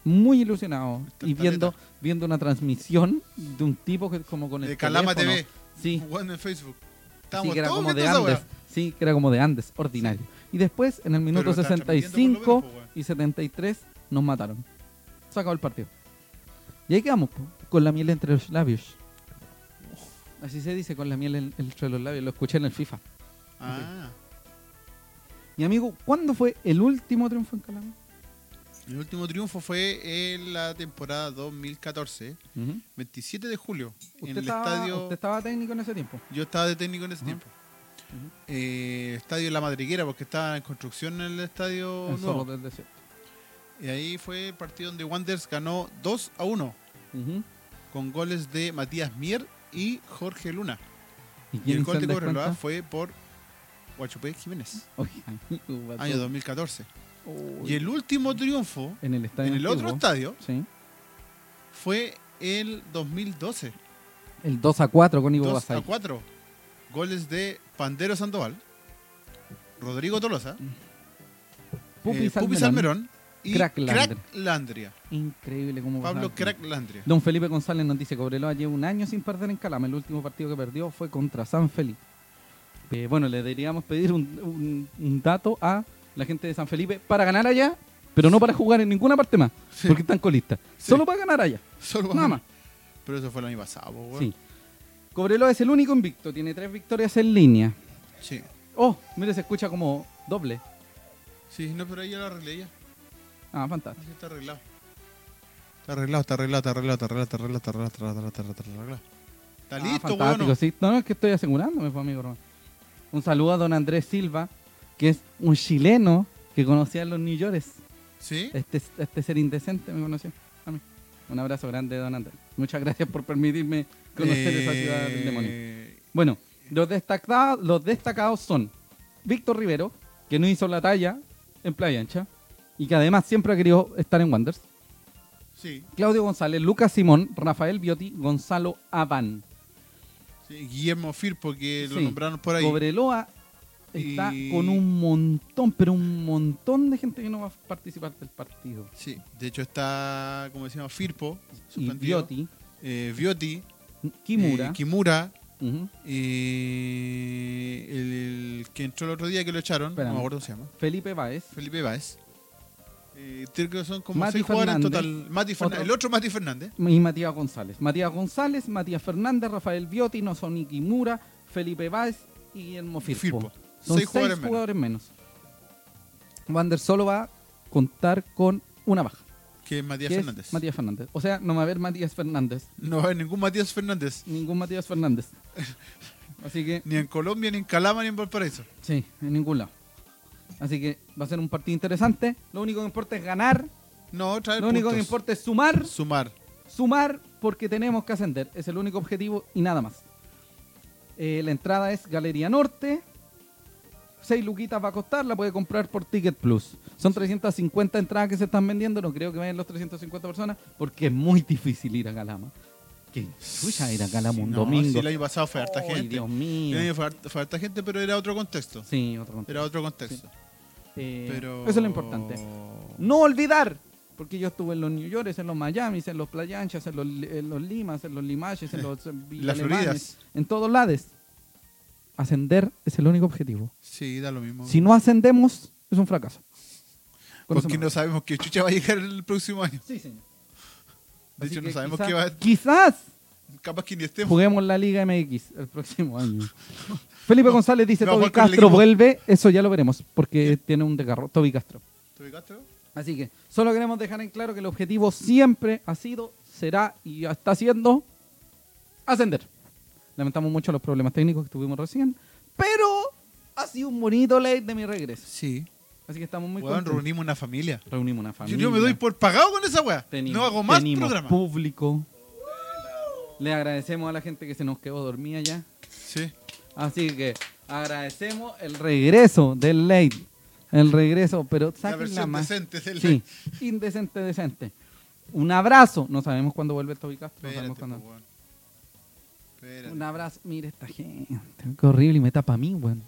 Muy ilusionado. Y viendo, viendo una transmisión de un tipo que como con el De Calama teléfono. TV. Sí, Jugando en Facebook. sí, Estábamos que era todos como de Andes. Sí, que era como de Andes, ordinario. Y después, en el minuto está transmitiendo 65 por lo menos, weón. y 73, nos mataron. Se acabó el partido. Y ahí quedamos, con la miel entre los labios. Así se dice, con la miel en- entre los labios. Lo escuché en el FIFA. Ah. Y amigo, ¿cuándo fue el último triunfo en Calama? El último triunfo fue en la temporada 2014, Ujú. 27 de julio, en ¿Usted, el estaba, estadio. usted estaba técnico en ese tiempo? Yo estaba de técnico en ese tiempo. Ujú. Eh, estadio La Madriguera, porque estaba en construcción en el estadio El nuevo. Del Desierto. Y ahí fue el partido donde Wanderers ganó 2 a 1 Ujú. con goles de Matías Mier y Jorge Luna. ¿Y el gol de el Cobreloa fue por Guachupé Jiménez, Oye, año 2014. Uy. Y el último triunfo en el estadio en el otro estadio Sí. fue el 2012. El 2 a 4 con Ivo 2 Basay. a 4. Goles de Pandero Sandoval, Rodrigo Tolosa, Pupi eh, Pupi Salmerón. Salmerón y Crack Landria. Crack Landria. Increíble cómo Pablo pasaba. Crack Landria. Don Felipe González nos dice Cobreloa lleva un año sin perder en Calama. El último partido que perdió fue contra San Felipe. Eh, bueno, le deberíamos pedir un, un- un dato a la gente de San Felipe para ganar allá, pero no para jugar en ninguna parte más, Sí. porque están colistas. Sí. Solo para ganar allá, Solo nada más. Pero eso fue el año pasado, weón. Sí. Cobreloa es el único invicto, tiene tres victorias en línea. Sí. Oh, mire, se escucha como doble. Sí, no, pero ahí ya lo arreglé ya. Ah, fantástico. Está arreglado. Está arreglado, está arreglado, está arreglado, está arreglado, está arreglado, está arreglado, está arreglado, está arreglado, está arreglado. Está Ah, listo, weón. sí. No, no, es que estoy asegurándome, pues, amigo. Un saludo a don Andrés Silva, que es un chileno que conocía a los New Yorkers. ¿Sí? Este, este ser indecente me conoció a mí. Un abrazo grande, don Andrés. Muchas gracias por permitirme conocer esa ciudad del demonio. Eh, Bueno, los destacados, los destacados son Víctor Rivero, que no hizo la talla en Playa Ancha y que además siempre ha querido estar en Wanderers. Sí, Claudio González, Lucas Simón, Rafael Biotti, Gonzalo sí, Guillermo Firpo, que lo Sí. nombraron por ahí. Cobreloa está Y- con un montón, pero un montón de gente que no va a participar del partido. Sí, de hecho está, como decíamos, Firpo, Y. Biotti, eh, Viotti, Kimura, eh, Kimura, eh, el, el que entró el otro día que lo echaron, Espérame. no me acuerdo cómo se llama, Felipe Báez, Felipe Báez. Eh, que son como Mati seis jugadores en total. Mati Fernández, Otro. el otro Mati Fernández. y Matías González. Matías González, Matías Fernández, Rafael Biotti, Nosoni Kimura, Felipe Báez y Guillermo Firpo. Firpo. Son Seis seis, jugadores jugadores, menos. menos. Wander solo va a contar con una baja. Que es Matías que es Fernández. Matías Fernández. O sea, no va a haber Matías Fernández. No va a haber ningún Matías Fernández. Ningún Matías Fernández. Así que Ni en Colombia, ni en Calama, ni en Valparaíso. Sí, en ningún lado. Así que va a ser un partido interesante. Lo único que importa es ganar. No, traer Lo único que importa es sumar. Sumar. Sumar porque tenemos que ascender. Es el único objetivo y nada más. Eh, la entrada es Galería Norte. 6 luquitas va a costar, la puede comprar por Ticket Plus. Son 350 entradas que se están vendiendo, no creo que vayan los 350 personas, porque es muy difícil ir a Calama. Que chucha ir a Calama un No, domingo. sí, el año pasado fue harta gente. Dios El mío. año fue harta, fue harta gente, pero era otro contexto. Sí, otro contexto. Era otro contexto. Eh, Pero... Eso es lo importante. No olvidar, porque yo estuve en los New York, en los Miami, en los Playanchas, en los, en los Limas, en los Limaches, en los Las Villalemanes, Floridas. en todos lados. Ascender es el único objetivo. Sí, da lo mismo. Si no ascendemos, es un fracaso. Porque no sabemos qué chucha va a llegar el próximo año. Sí, señor. De Así hecho, no sabemos quizás- qué va Quizás Capaz que ni estemos. juguemos la Liga MX el próximo año. Felipe González dice, a Toby Castro equipo". vuelve. Eso ya lo veremos, porque tiene un desgarro. Toby Castro. ¿Te ubicaste? Así que solo queremos dejar en claro que el objetivo siempre ha sido, será y está siendo ascender. Lamentamos mucho los problemas técnicos que tuvimos recién, Pero ha sido un bonito late de mi regreso. Sí. Así que estamos muy Weón, contentos. reunimos una familia. Reunimos una familia. yo me doy por pagado con esa weá. No hago más tenimos programas. público. Le agradecemos a la gente que se nos quedó dormida ya. Sí. Así que agradecemos el regreso del late. El regreso, pero La saquen la versión más. decente del Sí, indecente, decente. Un abrazo. No sabemos cuándo vuelve el Toby Castro. No sabemos cuándo. po, weón. Espérate. Un abrazo. Mire esta gente. Qué horrible y me tapa a mí, weón.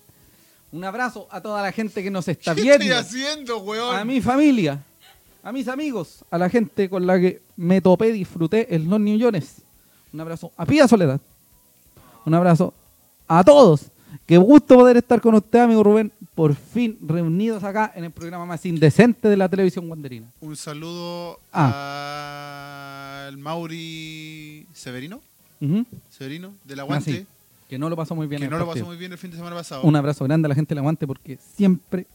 Un abrazo a toda la gente que nos está ¿Qué viendo. estoy haciendo, weón? A mi familia. A mis amigos. A la gente con la que me topé, disfruté en los New Yorkers. Un abrazo a Pía Soledad. Un abrazo a todos. Qué gusto poder estar con usted, amigo Rubén. Por fin reunidos acá en el programa más indecente de la televisión guanderina. Un saludo Ah. al Mauri Severino. Ujú. Severino, del Ah, Aguante. sí. Que no lo pasó muy bien. que en no el lo pasó muy bien el fin de semana pasado. Un abrazo grande a la gente del Aguante porque siempre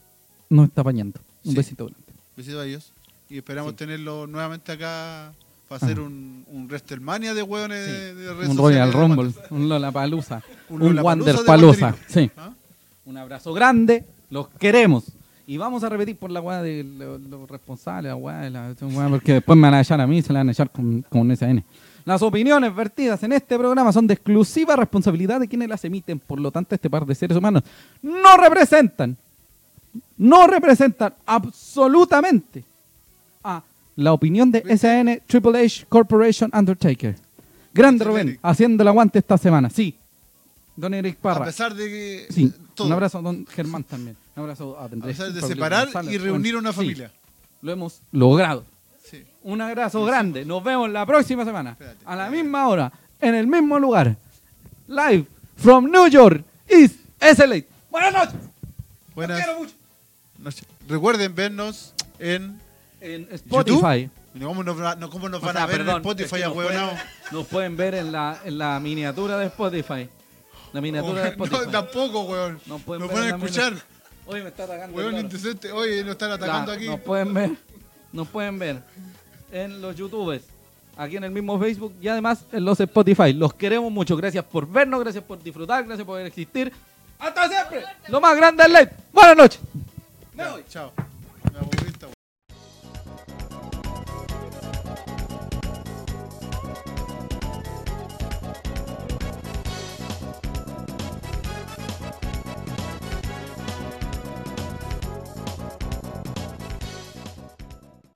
nos está apañando. Un Sí. besito grande. Besito a ellos. Y esperamos Sí. tenerlo nuevamente acá para hacer Ah. un, un WrestleMania de hueones de, de redes Un Royal Rumble, un Lollapalooza, Un un, Wander de Palusa. Sí. ¿Ah? Un abrazo grande, los queremos. Y vamos a repetir por la weá de los, responsables, la weá de la esa weá, porque después me van a echar a mí y se la van a echar con, con SN. Las opiniones vertidas en este programa son de exclusiva responsabilidad de quienes las emiten, por lo tanto este par de seres humanos no representan, no representan absolutamente a la opinión de SN Triple H Corporation Undertaker. Grande. Rubén, haciendo el aguante esta semana, sí. Don Eric A Parra. pesar de que. Sí, todo. un abrazo a don Germán también. Un abrazo a A Andrés. pesar de separar González. y reunir una sí, familia. lo hemos logrado. Un abrazo grande. Nos vemos la próxima semana. A la misma hora, en el mismo lugar. Live from New York is SLA. Buenas noches. Buenas Los quiero mucho. noches. Recuerden vernos en. En Spotify. ¿Cómo nos, no, cómo nos O van sea, a ver perdón, en Spotify, es que nos, pueden, nos pueden ver en la, en la miniatura de Spotify. La miniatura de No, Spotify. tampoco, weón. Nos pueden Nos escuchar. Oye, me está atacando. Weón indecente. Oye, nos están atacando La- aquí. Nos pueden ver, nos pueden ver en los YouTubes, aquí en el mismo Facebook y además en los Spotify. Los queremos mucho. Gracias por vernos, gracias por disfrutar, gracias por existir. Hasta siempre. Lo más grande es ley. Buenas noches. Me Ya, voy. Chao.